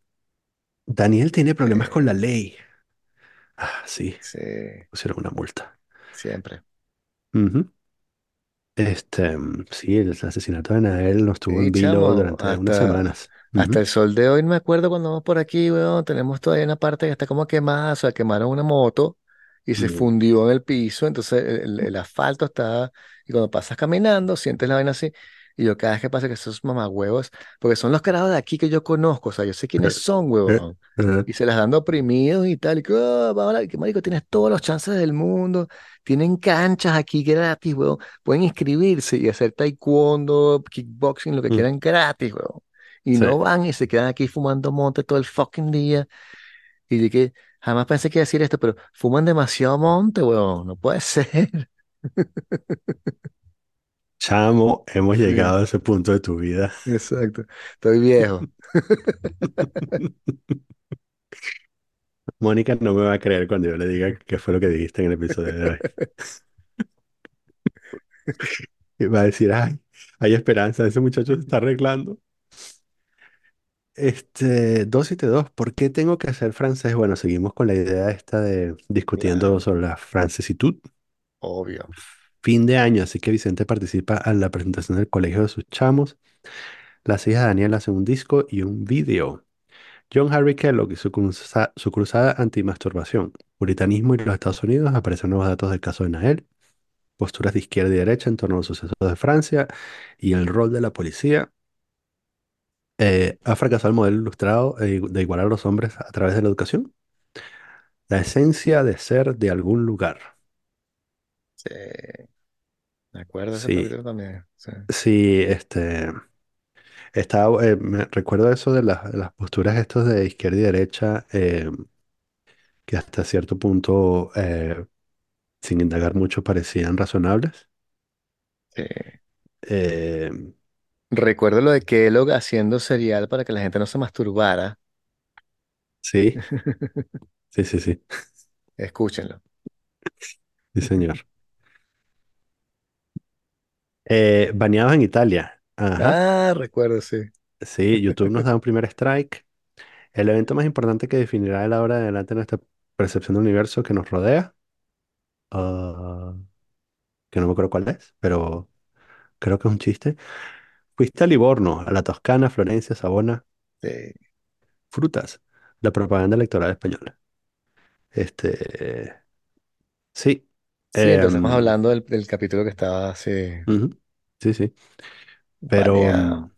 Daniel tiene problemas con la Eh, ley. Ah, sí, sí, pusieron una multa. siempre. Ujú. Este, mm, sí, el asesinato de Nael nos tuvo en vilo chamo, durante unas hasta, semanas. hasta Ujú. el sol de hoy me acuerdo cuando vamos por aquí, weón, tenemos todavía una parte que está como quemada, o sea, quemaron una moto y se fundió en el piso, entonces el, el asfalto está, y cuando pasas caminando, sientes la vaina así, y yo cada vez que pasa que esos mamagüevos, porque son los carajos de aquí que yo conozco, o sea, yo sé quiénes son, Eh, weón, eh, y se las dan oprimidos y tal, y que, va, que marico, tienes todos los chances del mundo, tienen canchas aquí gratis, weón, pueden inscribirse y hacer taekwondo, kickboxing, lo que mm, quieran gratis, weón. Y sí. no van y se quedan aquí fumando monte todo el fucking día. Y de que jamás pensé que iba a decir esto, pero fuman demasiado monte, weón. No puede ser. Chamo, hemos llegado a ese punto de tu vida. exacto. Estoy viejo. Mónica no me va a creer cuando yo le diga qué fue lo que dijiste en el episodio de hoy. Y va a decir, ay, hay esperanza, ese muchacho se está arreglando. Este, 272, ¿por qué tengo que hacer francés? Bueno, seguimos con la idea esta de discutiendo sobre la francesitud. obvio. Fin de año, así que Vicente participa en la presentación del colegio de sus chamos. Las hijas de Daniel hacen un disco y un video. John Harry Kellogg y su, cruza- su cruzada antimasturbación. Puritanismo y los Estados Unidos. Aparecen nuevos datos del caso de Nael. Posturas de izquierda y derecha en torno a los sucesos de Francia y el rol de la policía. Eh, ¿ha fracasado el modelo ilustrado eh, de igualar a los hombres a través de la educación? La esencia de ser de algún lugar. Sí, me acuerdo ese Sí, capítulo también. Sí, sí, este, estaba, eh, me recuerdo eso de las, las posturas estos de izquierda y derecha, eh, que hasta cierto punto, eh, sin indagar mucho, parecían razonables. sí. Eh, Recuerdo lo de Kellogg haciendo cereal para que la gente no se masturbara. sí, sí, sí, sí, Escúchenlo. sí, señor. Eh, baneados en Italia. Ajá. Ah, recuerdo, sí. Sí, YouTube nos da un primer strike. El evento más importante que definirá de la hora de adelante nuestra percepción del universo que nos rodea. ah, que no me acuerdo cuál es, pero creo que es un chiste. Fuiste a Livorno, a la Toscana, Florencia, Savona, Sí, frutas. La propaganda electoral española. Este, sí. Sí, em, hablando del, del capítulo que estaba ujú, Sí, sí. Pero, mm,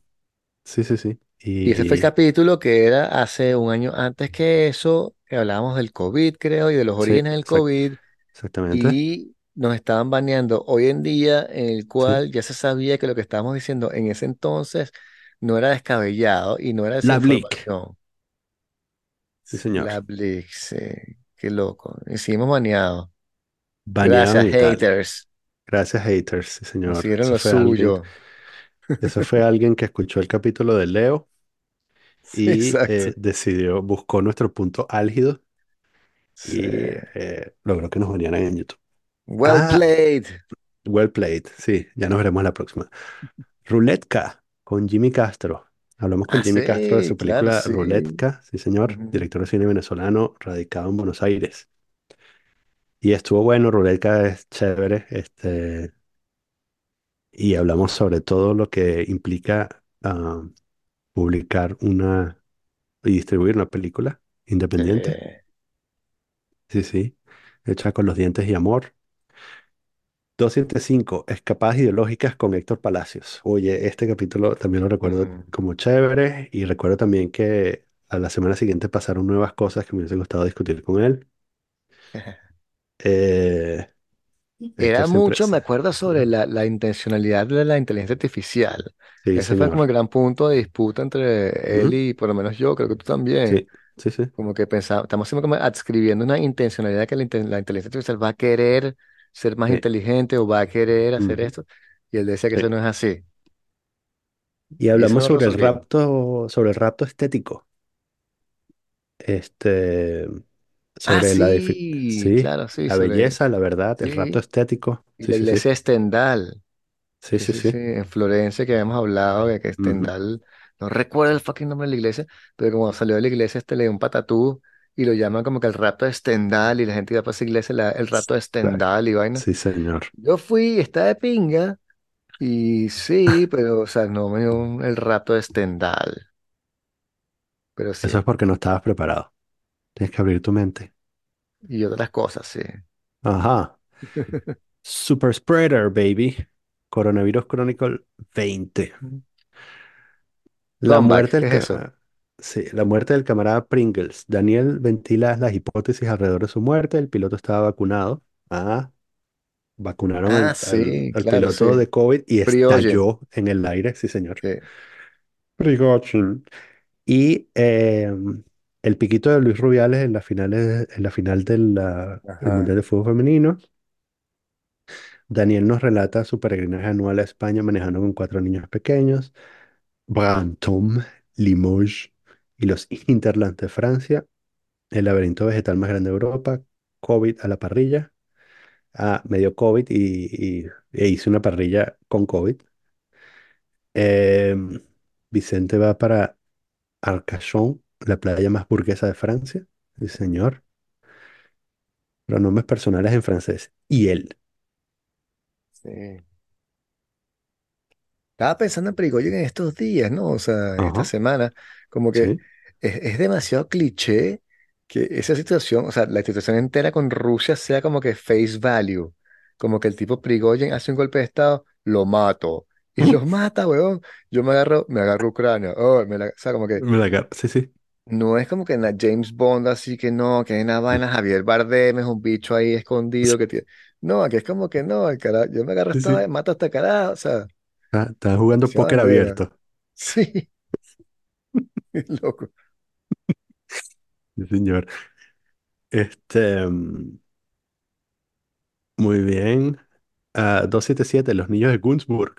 sí, sí, sí. Y ese fue el Y capítulo que era hace un año antes que eso, que hablábamos del COVID, creo, y de los sí, orígenes del exact- COVID, exactamente. y nos estaban baneando hoy en día, en el Sí. cual ya se sabía que lo que estábamos diciendo en ese entonces no era descabellado y no era La Blick. desinformación. Sí, señor. La Blix, qué loco. Seguimos baneados. Baneado Gracias, haters. Gracias, haters. Sí, señor. Consiguieron Eso lo fue alguien. suyo. Eso fue alguien que escuchó el capítulo de Leo Sí, y eh, decidió, buscó nuestro punto álgido Sí. y eh, logró que nos banearan en YouTube. Well Ah, played. well played. Sí, ya nos veremos la próxima. Ruletka con Jimmy Castro. Hablamos con Ah, Jimmy Castro de su claro, película sí. Ruletka, sí señor, director de cine venezolano, radicado en Buenos Aires. Y estuvo bueno, Ruletka es chévere, este, y hablamos sobre todo lo que implica ah, publicar una y distribuir una película independiente. Sí, sí, hecha con los dientes y amor. 275, Escapadas ideológicas con Héctor Palacios. Oye, este capítulo también lo recuerdo Ujú. como chévere y recuerdo también que a la semana siguiente pasaron nuevas cosas que me hubiese gustado discutir con él. Eh, Era mucho, me acuerdo, sobre la, la intencionalidad de la inteligencia artificial. Sí, Ese fue como el señor. gran punto de disputa entre él Ujú, y por lo menos yo, creo que tú también. Sí, sí, sí. Como que pensamos, estamos siempre como adscribiendo una intencionalidad que la, la inteligencia artificial va a querer ser más Sí, inteligente o va a querer hacer esto. Y él decía que eso sí. no es así. Y Y eso hablamos lo sobre el rapto, sobre el rapto estético. Este, Ah, sobre la, defi- sí, sí, claro, sí, la sobre, belleza, la verdad, el rapto estético. Y la iglesia Stendhal. Sí, Sí, sí, en Florencia que habíamos hablado de que Stendhal, no recuerdo el fucking nombre de la iglesia, pero como salió de la iglesia, este le dio un patatú y lo llaman como que el rapto de Stendhal y la gente iba para esa iglesia, la- el rapto de. Stendhal y vaina. Sí, señor. Yo fui, está de pinga y sí, pero o sea, no me dio el rapto de Stendhal, pero sí, Eso es porque no estabas preparado. Tienes que abrir tu mente. y otras cosas, sí. Ajá. Super Spreader, baby. Coronavirus Chronicle 20. La muerte ¿qué del, es eso? Sí, la muerte del camarada Pringles. Daniel ventila las hipótesis alrededor de su muerte. El piloto estaba vacunado. Ah, vacunaron Ah, al, al- sí, al claro, sí. piloto de COVID y Priogen, estalló en el aire. Sí, señor. sí. Prigozhin. Y eh, el piquito de Luis Rubiales en la finales, en la final del la- el Ajá. Mundial de Fútbol Femenino. Daniel nos relata su peregrinaje anual a España manejando con cuatro niños pequeños. Brantôme, Limoges y los Hinterlands de Francia. El laberinto vegetal más grande de Europa. COVID a la parrilla. Ah, me dio COVID y, e hice una parrilla con COVID. Em, Vicente va para Arcachon, la playa más burguesa de Francia. Sí, señor. Pronombres personales en francés. Y él. Sí. Estaba pensando en Prigozhin en estos días, ¿no? O sea, en esta Ajá. semana, como que Sí. es, es demasiado cliché que esa situación, o sea, la situación entera con Rusia sea como que face value, como que el tipo Prigozhin hace un golpe de estado, lo mato, y Ujú. lo mata, weón. Yo me agarro, me agarro Ucrania, oh, me la- o sea, como que Me la agarro. Sí, sí. no es como que en la James Bond, así que no, que hay una vaina, Javier Bardem es un bicho ahí escondido que tiene. No, aquí es como que no, el cara, yo me agarro Sí, esta, sí. vaina, mato a esta cara, o sea, Ah, estaba jugando póker abierto. Sí, loco. Sí, señor. Este, mm, muy bien. Ah, 277, los niños de Gunzburg.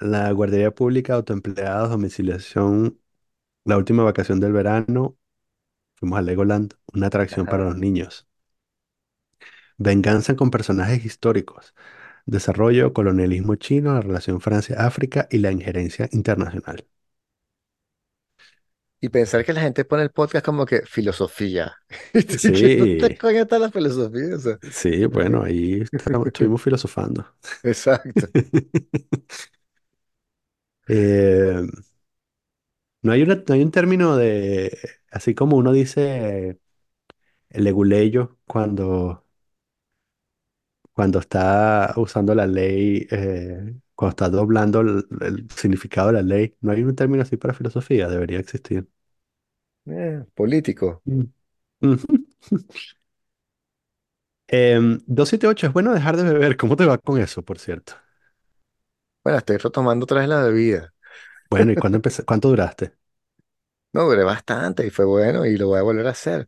La guardería pública, autoempleados, domiciliación, la última vacación del verano. Fuimos a Legoland, una atracción para Ajá. los niños. Venganza con personajes históricos. Desarrollo, colonialismo chino, la relación Francia-África y la injerencia internacional. Y pensar que la gente pone el podcast como que filosofía. Y que ¿dónde Sí, coño está la filosofía? O sea, sí, bueno, ahí estuvimos filosofando. exacto. Eh, no hay una- no hay un término de, así como uno dice el leguleyo cuando, cuando está usando la ley, eh, cuando está doblando el, el significado de la ley. No hay un término así para filosofía, debería existir. Eh, político. Mm. Ujú. Em, 278, es bueno dejar de beber. ¿Cómo te va con eso, por cierto? Bueno, estoy retomando otra vez la bebida. Bueno, ¿y cuándo empecé? ¿Cuánto duraste? No, duré bastante y fue bueno y lo voy a volver a hacer.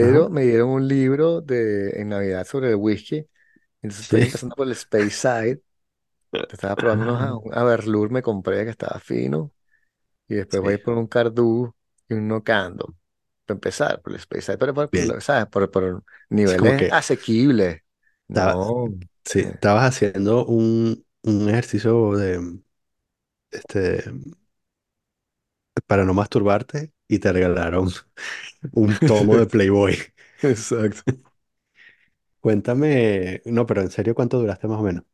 Ajá. Pero me dieron un libro de, en Navidad sobre el whisky. Entonces estoy Sí. empezando por el Space Side. Estaba probando unos, a- un Aberlour, me compré que estaba fino. Y después voy a Sí. ir por un Cardu y un Nocando. Para empezar, por el Space Side, pero por, por Bien. lo- ¿sabes? Por, por Es como niveles que asequibles. No. sí, eh, estabas haciendo un, un ejercicio de, este, para no masturbarte y te regalaron un tomo de Playboy. Exacto. Cuéntame, no, pero en serio, ¿cuánto duraste más o menos?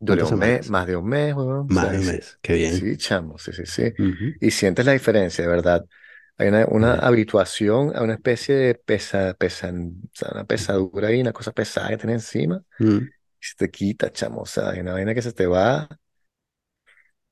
Duré ¿Cuántas un mes, semanas? más de un mes, weón. O Más sea, de un sí, mes. Qué bien. sí, chamo, sí, sí, sí. Ujú. Y sientes la diferencia, de verdad. Hay una, una habituación a una especie de pesa, pesan, o sea, una pesadura y una cosa pesada que tiene encima. Mm, Y se te quita, chamo. O sea, hay una vaina que se te va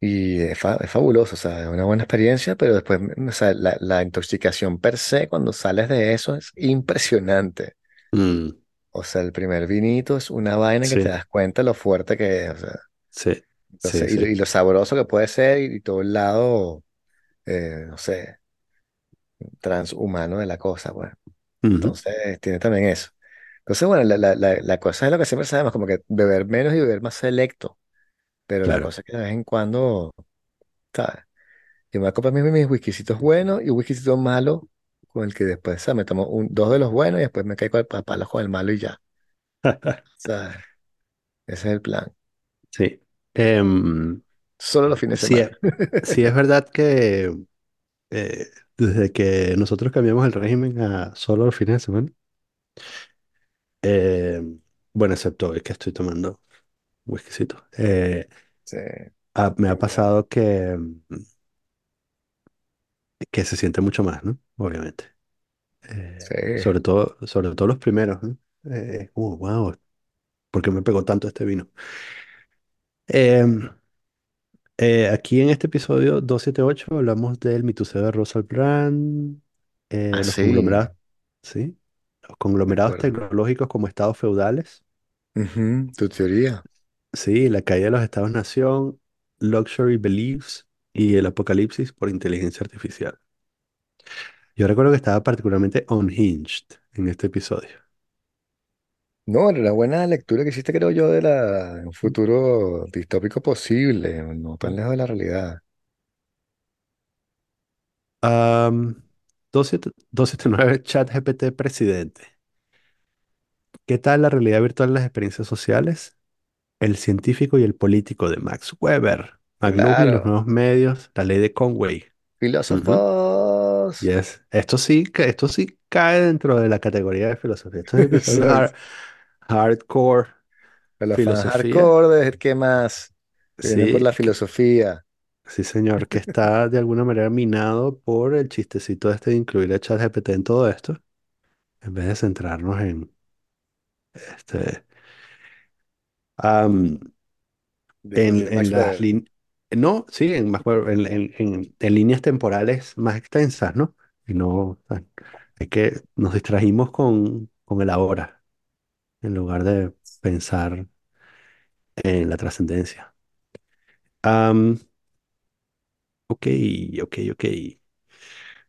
y es, fa- es fabuloso. O sea, es una buena experiencia, pero después, o sea, la, la intoxicación per se, cuando sales de eso, es impresionante. mm, O sea, el primer vinito es una vaina que te sí, das cuenta lo fuerte que es. O sea, sí, sí, entonces, y, lo, sí. y lo sabroso que puede ser y, y todo el lado, eh, no sé, transhumano de la cosa, pues. Ujú, Entonces, tiene también eso. Entonces, bueno, la, la, la, la cosa es lo que siempre sabemos, como que beber menos y beber más selecto. Pero la claro. cosa es que de vez en cuando, ¿sabes? Yo me voy a comprar mis, mis whiskycitos buenos y un whiskycito malo con el que después, ¿sabes? Me tomo un, dos de los buenos y después me caigo al pa- palo con el malo y ya. ¿Sabes? Ese es el plan. Sí. Em, Solo los fines de semana. sí es verdad que eh, desde que nosotros cambiamos el régimen a solo los fines de semana, em, bueno, excepto hoy que estoy tomando whiskycito, eh, Sí, me ha pasado que, que se siente mucho más, ¿no? Obviamente. Eh, Sí. sobre todo, sobre todo los primeros, ¿no? Eh, es como, wow, ¿por qué me pegó tanto este vino? Em, Eh, aquí en este episodio 278 hablamos del mituseo de Russell Brand, eh, los Así, conglomerados, ¿sí? Los conglomerados tecnológicos como estados feudales, Ujú, Tu teoría. sí, la caída de los estados-nación, luxury beliefs y el apocalipsis por inteligencia artificial. Yo recuerdo que estaba particularmente unhinged en este episodio. No, era una buena lectura que hiciste, creo yo, de la, un futuro distópico posible, no tan lejos de la realidad. Um, 279 ChatGPT presidente. ¿Qué tal la realidad virtual en las experiencias sociales? El científico y el político de Max Weber, McLuhan y los Claro, nuevos medios, la ley de Conway. Ujú, filósofos. Yes. Esto sí, esto sí cae dentro de la categoría de filosofía. Exacto. hard- hardcore A los fans filosofía. hardcore, de ¿qué más? Que vienen por Sí, la que- filosofía. sí, señor, que está de alguna manera minado por el chistecito este de incluir a ChatGPT en todo esto, en vez de centrarnos en este. en, Discutir en Max las Weber. líneas, no, sí, en, líneas temporales más extensas, ¿no? Y no, es que nos distrajimos con, con el ahora, en lugar de pensar en la trascendencia. Am, ok, ok, ok.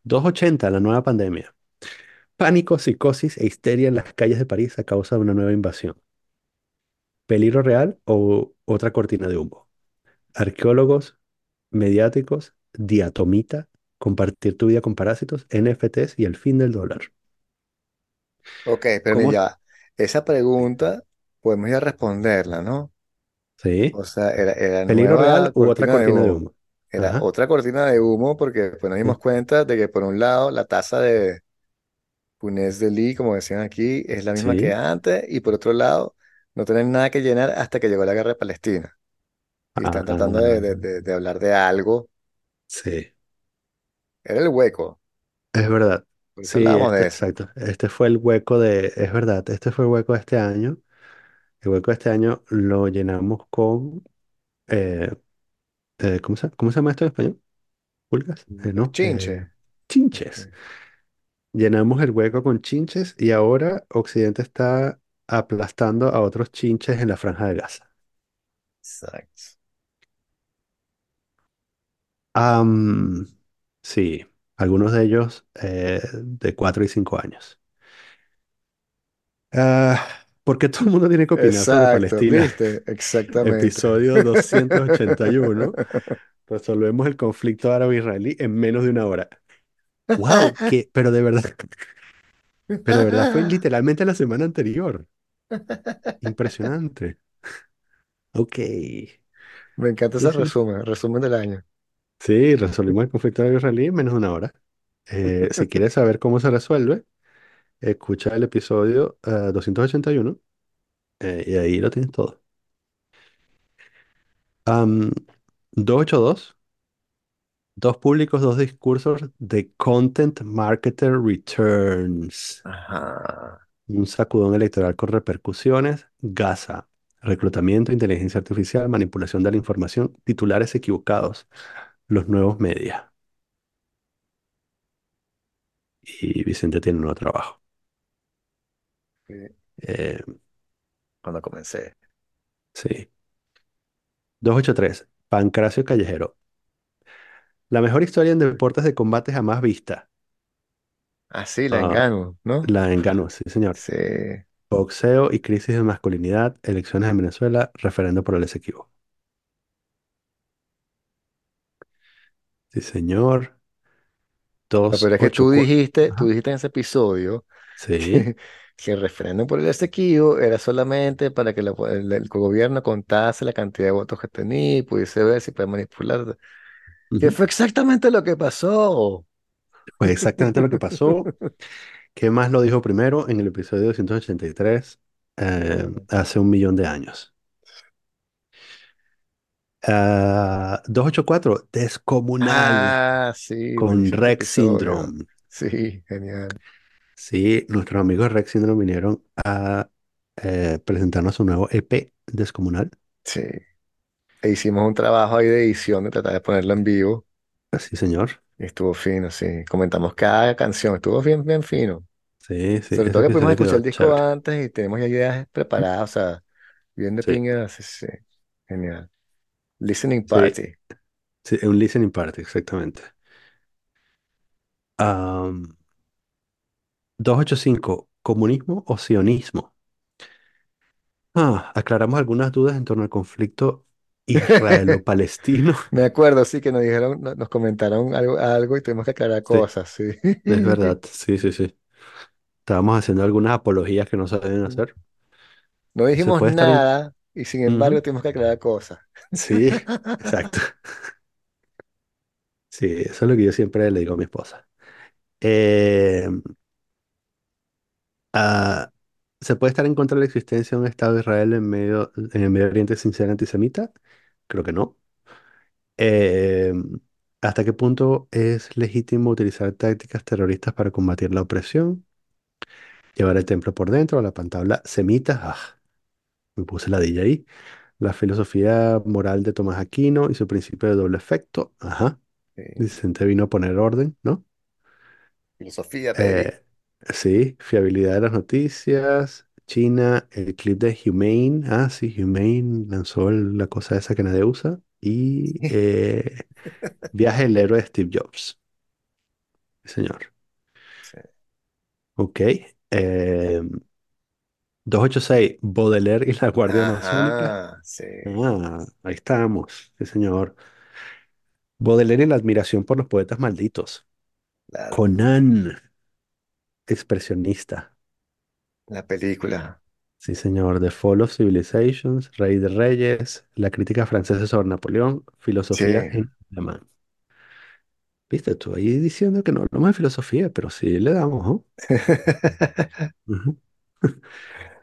280, la nueva pandemia. Pánico, psicosis e histeria en las calles de París a causa de una nueva invasión. ¿Peligro real o otra cortina de humo? Arqueólogos, mediáticos, diatomita, compartir tu vida con parásitos, NFTs y el fin del dólar. Ok, pero ¿Cómo? ya, esa pregunta podemos ya responderla, ¿no? Sí. O sea, era, era Peligro real nueva u otra cortina de cortina de humo. humo. Era Ajá. otra cortina de humo porque después nos dimos cuenta de que por un lado la tasa de Punés de Lee, como decían aquí, es la misma que Sí. antes y por otro lado no tienen nada que llenar hasta que llegó la guerra de Palestina. Y están tratando de, de- de- de hablar de algo. sí. Era el hueco. Es verdad. Por eso Sí, hablábamos este, de eso. exacto. Este fue el hueco de, es verdad, este fue el hueco de este año. El hueco de este año lo llenamos con, eh, eh, ¿cómo se, cómo se llama esto en español? ¿Pulgas? Eh, Los no, eh, chinches. chinches. Llenamos el hueco con chinches y ahora Occidente está aplastando a otros chinches en la franja de Gaza. Exacto. Am, sí, algunos de ellos eh, de 4 y 5 años. Ah, ¿por qué todo el mundo tiene que opinar sobre Exacto, Palestina? ¿viste? Exactamente. Episodio 281. Resolvemos el conflicto árabe-israelí en menos de una hora. ¡Wow! ¿Qué? Pero de verdad, pero de verdad fue literalmente la semana anterior. Impresionante. Ok. Me encanta ese resumen, resumen del año. Sí, resolvimos el conflicto árabe-israelí en menos de una hora. Eh, si quieres saber cómo se resuelve, escucha el episodio eh, 281 eh, y ahí lo tienes todo. Am, 282, dos públicos, dos discursos de Content Marketer Returns. Ajá. Un sacudón electoral con repercusiones. Gaza. Reclutamiento, inteligencia artificial, manipulación de la información, titulares equivocados, los nuevos medios. Y Vicente tiene un nuevo trabajo. Eh, Cuando comencé. sí. 283. Pancracio Callejero. La mejor historia en deportes de combate jamás vista. Ah, sí, la Ah, engano, ¿no? la enganó, sí, señor. Sí. Boxeo y crisis de masculinidad, elecciones en Venezuela, referendo por el Esequibo. Sí, señor. No, pero es que tú 284. dijiste, tú Ajá. dijiste en ese episodio Sí. que, que el referéndum por el Esequibo era solamente para que la- el, el gobierno contase la cantidad de votos que tenía y pudiese ver si puede manipular. Que Ujú. fue exactamente lo que pasó. Pues exactamente lo que pasó. ¿Qué más lo dijo primero en el episodio 283? eh, Mm. hace un millón de años. Ah, 284. Descomunal Ah, sí, con Rex. Syndrome. Sí, genial. Sí, nuestros amigos Rex Syndrome vinieron a eh, presentarnos su nuevo EP Descomunal. Sí. E hicimos un trabajo ahí de edición de tratar de ponerlo en vivo. Sí, señor. Y estuvo fino, sí. Comentamos cada canción, estuvo bien, bien fino. Sí, sí, Sobre todo que pudimos escuchar el disco chévere. antes y tenemos ya ideas preparadas, o sea, bien de Sí, sí, sí. Genial. Listening Party. sí, un listening party, exactamente. Am, 285, ¿comunismo o sionismo? Ah, aclaramos algunas dudas en torno al conflicto israelo-palestino. Me acuerdo, sí, que nos dijeron, no- nos comentaron algo, algo y tuvimos que aclarar Sí, cosas, sí. es verdad, sí, sí, sí. Estábamos haciendo algunas apologías que no se deben hacer. No Se dijimos puede estar en... nada y sin embargo tuvimos que aclarar cosas. Sí, exacto. Sí, eso es lo que yo siempre le digo a mi esposa. Eh, ah, ¿se puede estar en contra de la existencia de un Estado de Israel en medio, en el Medio Oriente sin ser antisemita? Creo que no. Eh, ¿hasta qué punto es legítimo utilizar tácticas terroristas para combatir la opresión? Llevar el templo por dentro, a la pantabla semita. Ah, me puse la DJ ahí. La filosofía moral de Tomás Aquino y su principio de doble efecto. Ajá. Sí. Vicente vino a poner orden, ¿no? Filosofía. Eh, sí, fiabilidad de las noticias. China, el clip de Humane. Ah, sí, Humane lanzó el- la cosa esa que nadie usa. Y eh, viaje del héroe de Steve Jobs. Señor. Sí. Ok. Eh, 286, Baudelaire y la Guardia Masónica. Ajá, sí, Ah, ahí estamos. Sí, señor. Baudelaire y la admiración por los poetas malditos. Conan, expresionista. La película. Sí, señor. The Fall of Civilizations, Rey de Reyes, la crítica francesa sobre Napoleón, Sí. filosofía en alemán. Viste, tú ahí diciendo que no hablamos de filosofía, pero sí le damos, ¿no? Ujú.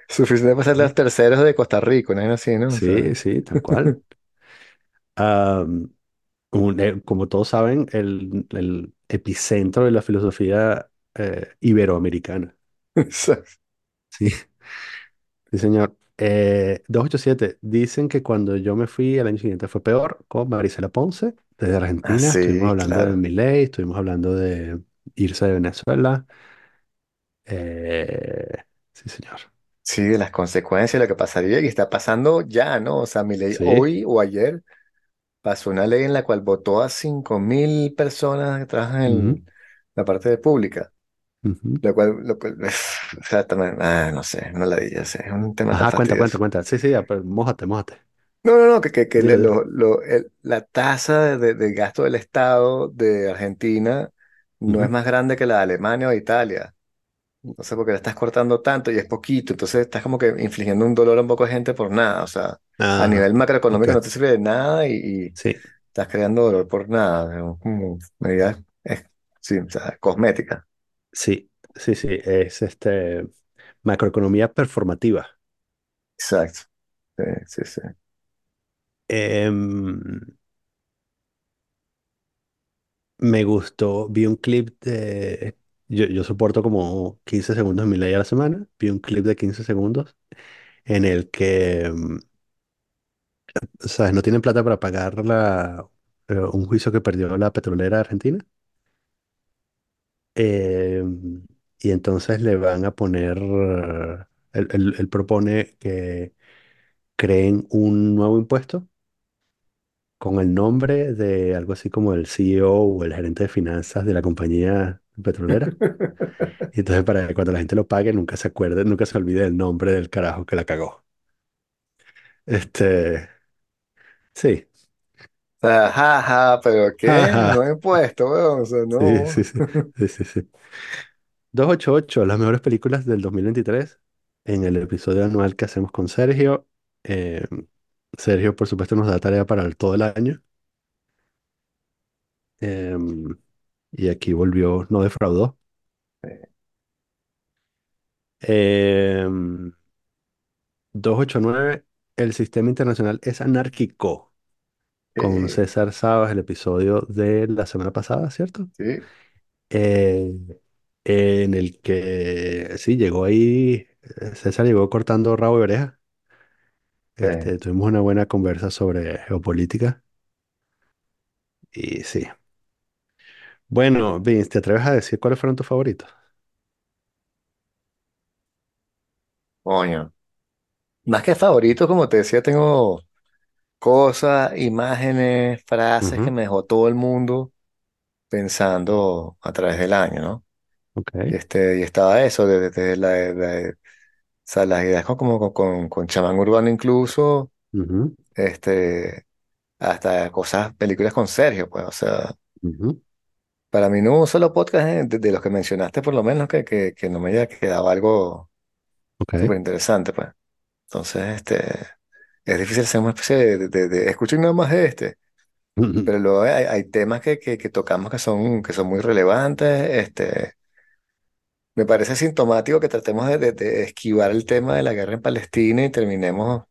Suficiente para ser los terceros de Costa Rica, ¿no? Así, ¿no? O sea, Sí, sí, tal cual. Ah, un- eh, como todos saben, el, el epicentro de la filosofía eh, iberoamericana. exacto. Sí, sí, señor. Eh, 287, dicen que cuando yo me fui al año siguiente fue peor con Marisela Ponce, desde Ah, Argentina. Estuvimos sí, hablando de claro. Milei, estuvimos hablando de irse de Venezuela. Eh, sí, señor. Sí, de las consecuencias de lo que pasaría y está pasando ya, ¿no? O sea, mi ley Sí. hoy o ayer pasó una ley en la cual votó a 5.000 personas que trabajan Ujú, en la parte de pública, ujú. lo cual, lo cual, o sea, también, ah, no sé, no la dije, es un tema tan Ajá, cuenta, cuenta, fastidioso. cuenta. Sí, sí, ya, pero mójate, mójate. No, no, no, que, que, que le- Dilo, dilo. lo, lo- el- la tasa de, de gasto del Estado de Argentina no es Ujú. más grande que la de Alemania o de Italia. No sé por qué le estás cortando tanto y es poquito. Entonces estás como que infligiendo un dolor a un poco de gente por nada. O sea, a Ajá, nivel macroeconómico no te sirve de nada y, y Sí, estás creando dolor por nada. Como medida, es, sí, o sea, cosmética. sí, sí, sí. Es este macroeconomía performativa. Exacto. Sí, sí, sí. Em, me gustó, vi un clip de... Yo, yo soporto como 15 segundos de mi ley a la semana. Vi un clip de 15 segundos en el que, em, ¿sabes? No tienen plata para pagar la, eh, un juicio que perdió la petrolera argentina. Em, y entonces le van a poner... Él, él- él propone que creen un nuevo impuesto con el nombre de algo así como el CEO o el gerente de finanzas de la compañía petrolera. Y entonces para que cuando la gente lo pague nunca se acuerde, nunca se olvide el nombre del carajo que la cagó. Este, sí. O sea, jaja, pero ¿qué? No he puesto, weón. O sea, Sí, sí, sí. Sí, sí, sí. 288, las mejores películas del 2023 en el episodio anual que hacemos con Sergio. Eh, Sergio, por supuesto, nos da tarea para el- todo el año. Em, y aquí volvió, no defraudó. Em, 289, el sistema internacional es anárquico, con Eh, César Sabas, el episodio de la semana pasada, ¿cierto? sí, Eh, en el que sí, llegó ahí, eh, César llegó cortando rabo de oreja. sí. Este, tuvimos una buena conversa sobre geopolítica y sí. Bueno, Vince, ¿te atreves a decir cuáles fueron tus favoritos? Coño. Más que favorito, como te decía, tengo cosas, imágenes, frases que Ujú, me dejó todo el mundo pensando a través del año, ¿no? Y, ok. este, y estaba eso, desde, desde la, la- o sea, las ideas como, como con, con Chamán Urbano incluso, este, hasta cosas, películas con Sergio, pues, o sea, ujú, para mí no hubo un solo podcast eh, de, de los que mencionaste, por lo menos, que, que, que no me haya quedado algo ok. súper interesante, pues. Entonces, este, es difícil hacer una especie de, de, de, escuchen nada más de este. Pero luego hay, hay temas que, que, que tocamos que son, que son muy relevantes. Este, me parece sintomático que tratemos de, de- de esquivar el tema de la guerra en Palestina y terminemos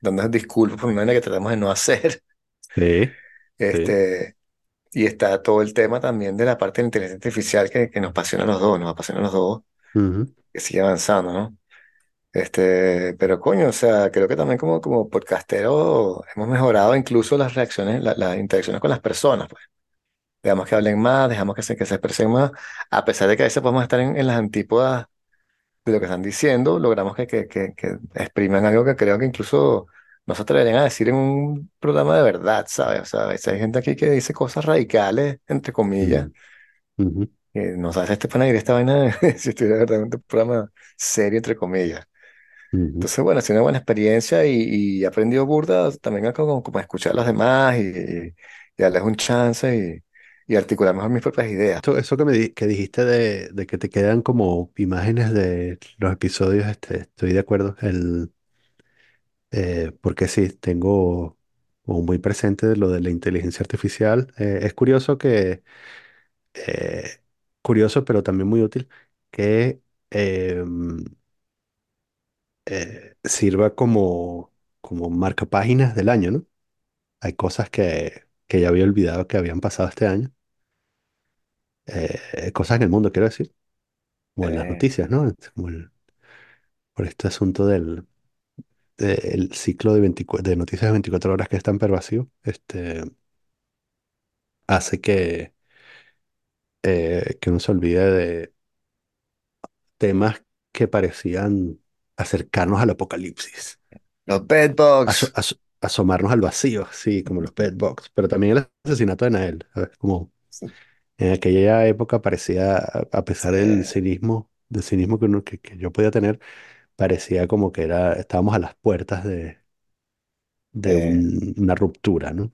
dándonos disculpas por una manera que tratamos de no hacer. Sí, sí. Y está todo el tema también de la parte de la inteligencia artificial que, que nos apasiona a los dos, nos apasiona a los dos, ujú, que sigue avanzando, ¿no? Este, pero coño, o sea, creo que también como, como podcastero hemos mejorado incluso las reacciones, la- las interacciones con las personas, pues. Dejamos que hablen más, dejamos que se, que se expresen más, a pesar de que a veces podemos estar en, en las antípodas de lo que están diciendo, logramos que, que, que, que expriman algo que creo que incluso no se atreverían a decir en un programa de verdad, ¿sabes? O sea, hay gente aquí que dice cosas radicales, entre comillas, ujú, que no sabes si te pone a ir esta vaina si estuviera verdaderamente un programa serio, entre comillas. ujú, Entonces, bueno, ha sido una buena experiencia y, y he aprendido burda también a como, como a escuchar a los demás y, y darles un chance y articular mejor mis propias ideas. Eso, eso que me di- que dijiste de, de que te quedan como imágenes de los episodios, este, estoy de acuerdo. El, eh, porque sí, tengo como muy presente lo de la inteligencia artificial. Eh, es curioso que, eh, curioso, pero también muy útil, que em, eh, sirva como, como marcapáginas del año, ¿no? Hay cosas que, que ya había olvidado que habían pasado este año. eh, cosas en el mundo, quiero decir, o en las Eh, noticias, ¿no? Como el- por este asunto del del ciclo de, 24 de noticias de 24 horas que es tan pervasivo, este, hace que, eh, que uno se olvide de temas que parecían acercarnos al apocalipsis, los aso- bugs. aso- asomarnos al vacío, sí, como los pet box, pero también el asesinato de Nael, ¿sabes? Como en aquella época parecía, a pesar del cinismo, del cinismo que, uno, que, que yo podía tener, parecía como que era, estábamos a las puertas de, de eh, un- una ruptura, ¿no?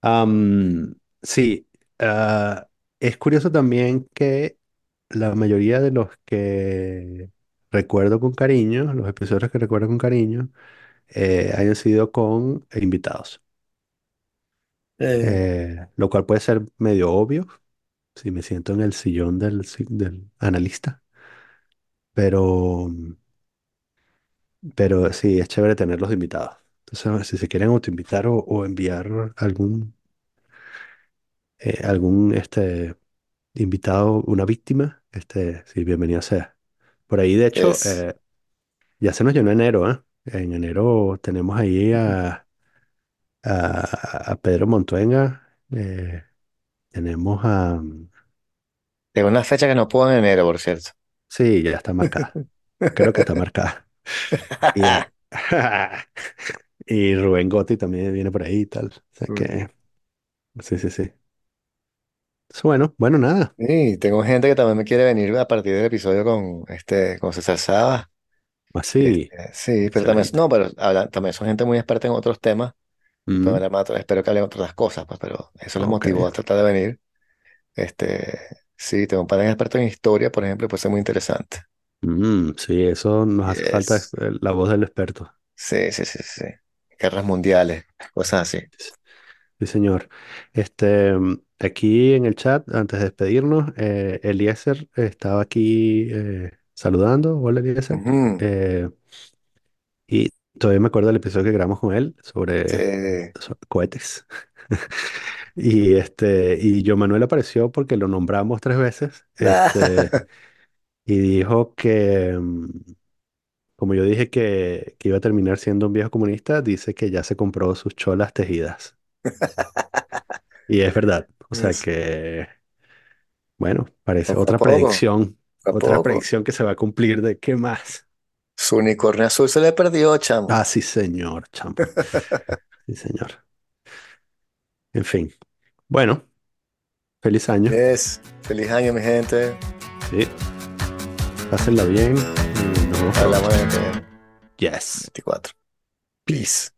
Am, sí, ah, es curioso también que la mayoría de los que recuerdo con cariño, los episodios que recuerdo con cariño, eh, hayan sido con invitados, eh, Eh, lo cual puede ser medio obvio si me siento en el sillón del, si- del analista, pero, pero sí, es chévere tenerlos de invitados. Entonces, si se quieren autoinvitar o, o enviar algún, eh, algún este, invitado, una víctima, este, sí, bienvenido sea. Por ahí, de hecho, es, eh, ya se nos llenó enero, ¿eh? En enero tenemos ahí a, a, a Pedro Montuenga, eh, tenemos a... tengo una fecha que no puedo en enero, por cierto. Sí, ya está marcada. Creo que está marcada. Y, Rubén Gotti también viene por ahí y tal. O sea que, sí, sí, sí. Bueno, bueno, nada. Y tengo gente que también me quiere venir a partir del episodio con, este, con César Saba. Así, Este, sí, pero también, no, pero hablan, también son gente muy experta en otros temas. Pero Mm, espero que hablen otras cosas, pues, pero eso les ok. motivó a tratar de venir. Este, sí, tengo un par de expertos en historia, por ejemplo, puede ser muy interesante. Mm, sí, eso nos hace falta Yes. eh, la voz del experto. Sí, sí, sí, sí. Guerras mundiales, cosas así. Sí, señor. Este, mm, aquí en el chat, antes de despedirnos, eh, Eliezer estaba aquí eh, saludando. Hola, Eliezer. Ujú. Eh, y todavía me acuerdo del episodio que grabamos con él Sí. sobre, so- cohetes. Y este, y yo Manuel apareció porque lo nombramos tres veces. Este, y dijo que, mm, como yo dije que, que iba a terminar siendo un viejo comunista, dice que ya se compró sus cholas tejidas. Y es verdad. O sea Es- que. Bueno, parece Poco a otra poco, predicción, poco a otra poco. predicción que se va a cumplir de qué más. Su unicornio azul se le perdió, chamo. Ah, sí, señor, chamo. Sí, señor. En fin. Bueno, feliz año. Yes. Feliz año, mi gente. Sí, pásenla bien y nos vemos. Hablamos en el Yes. 24. Peace.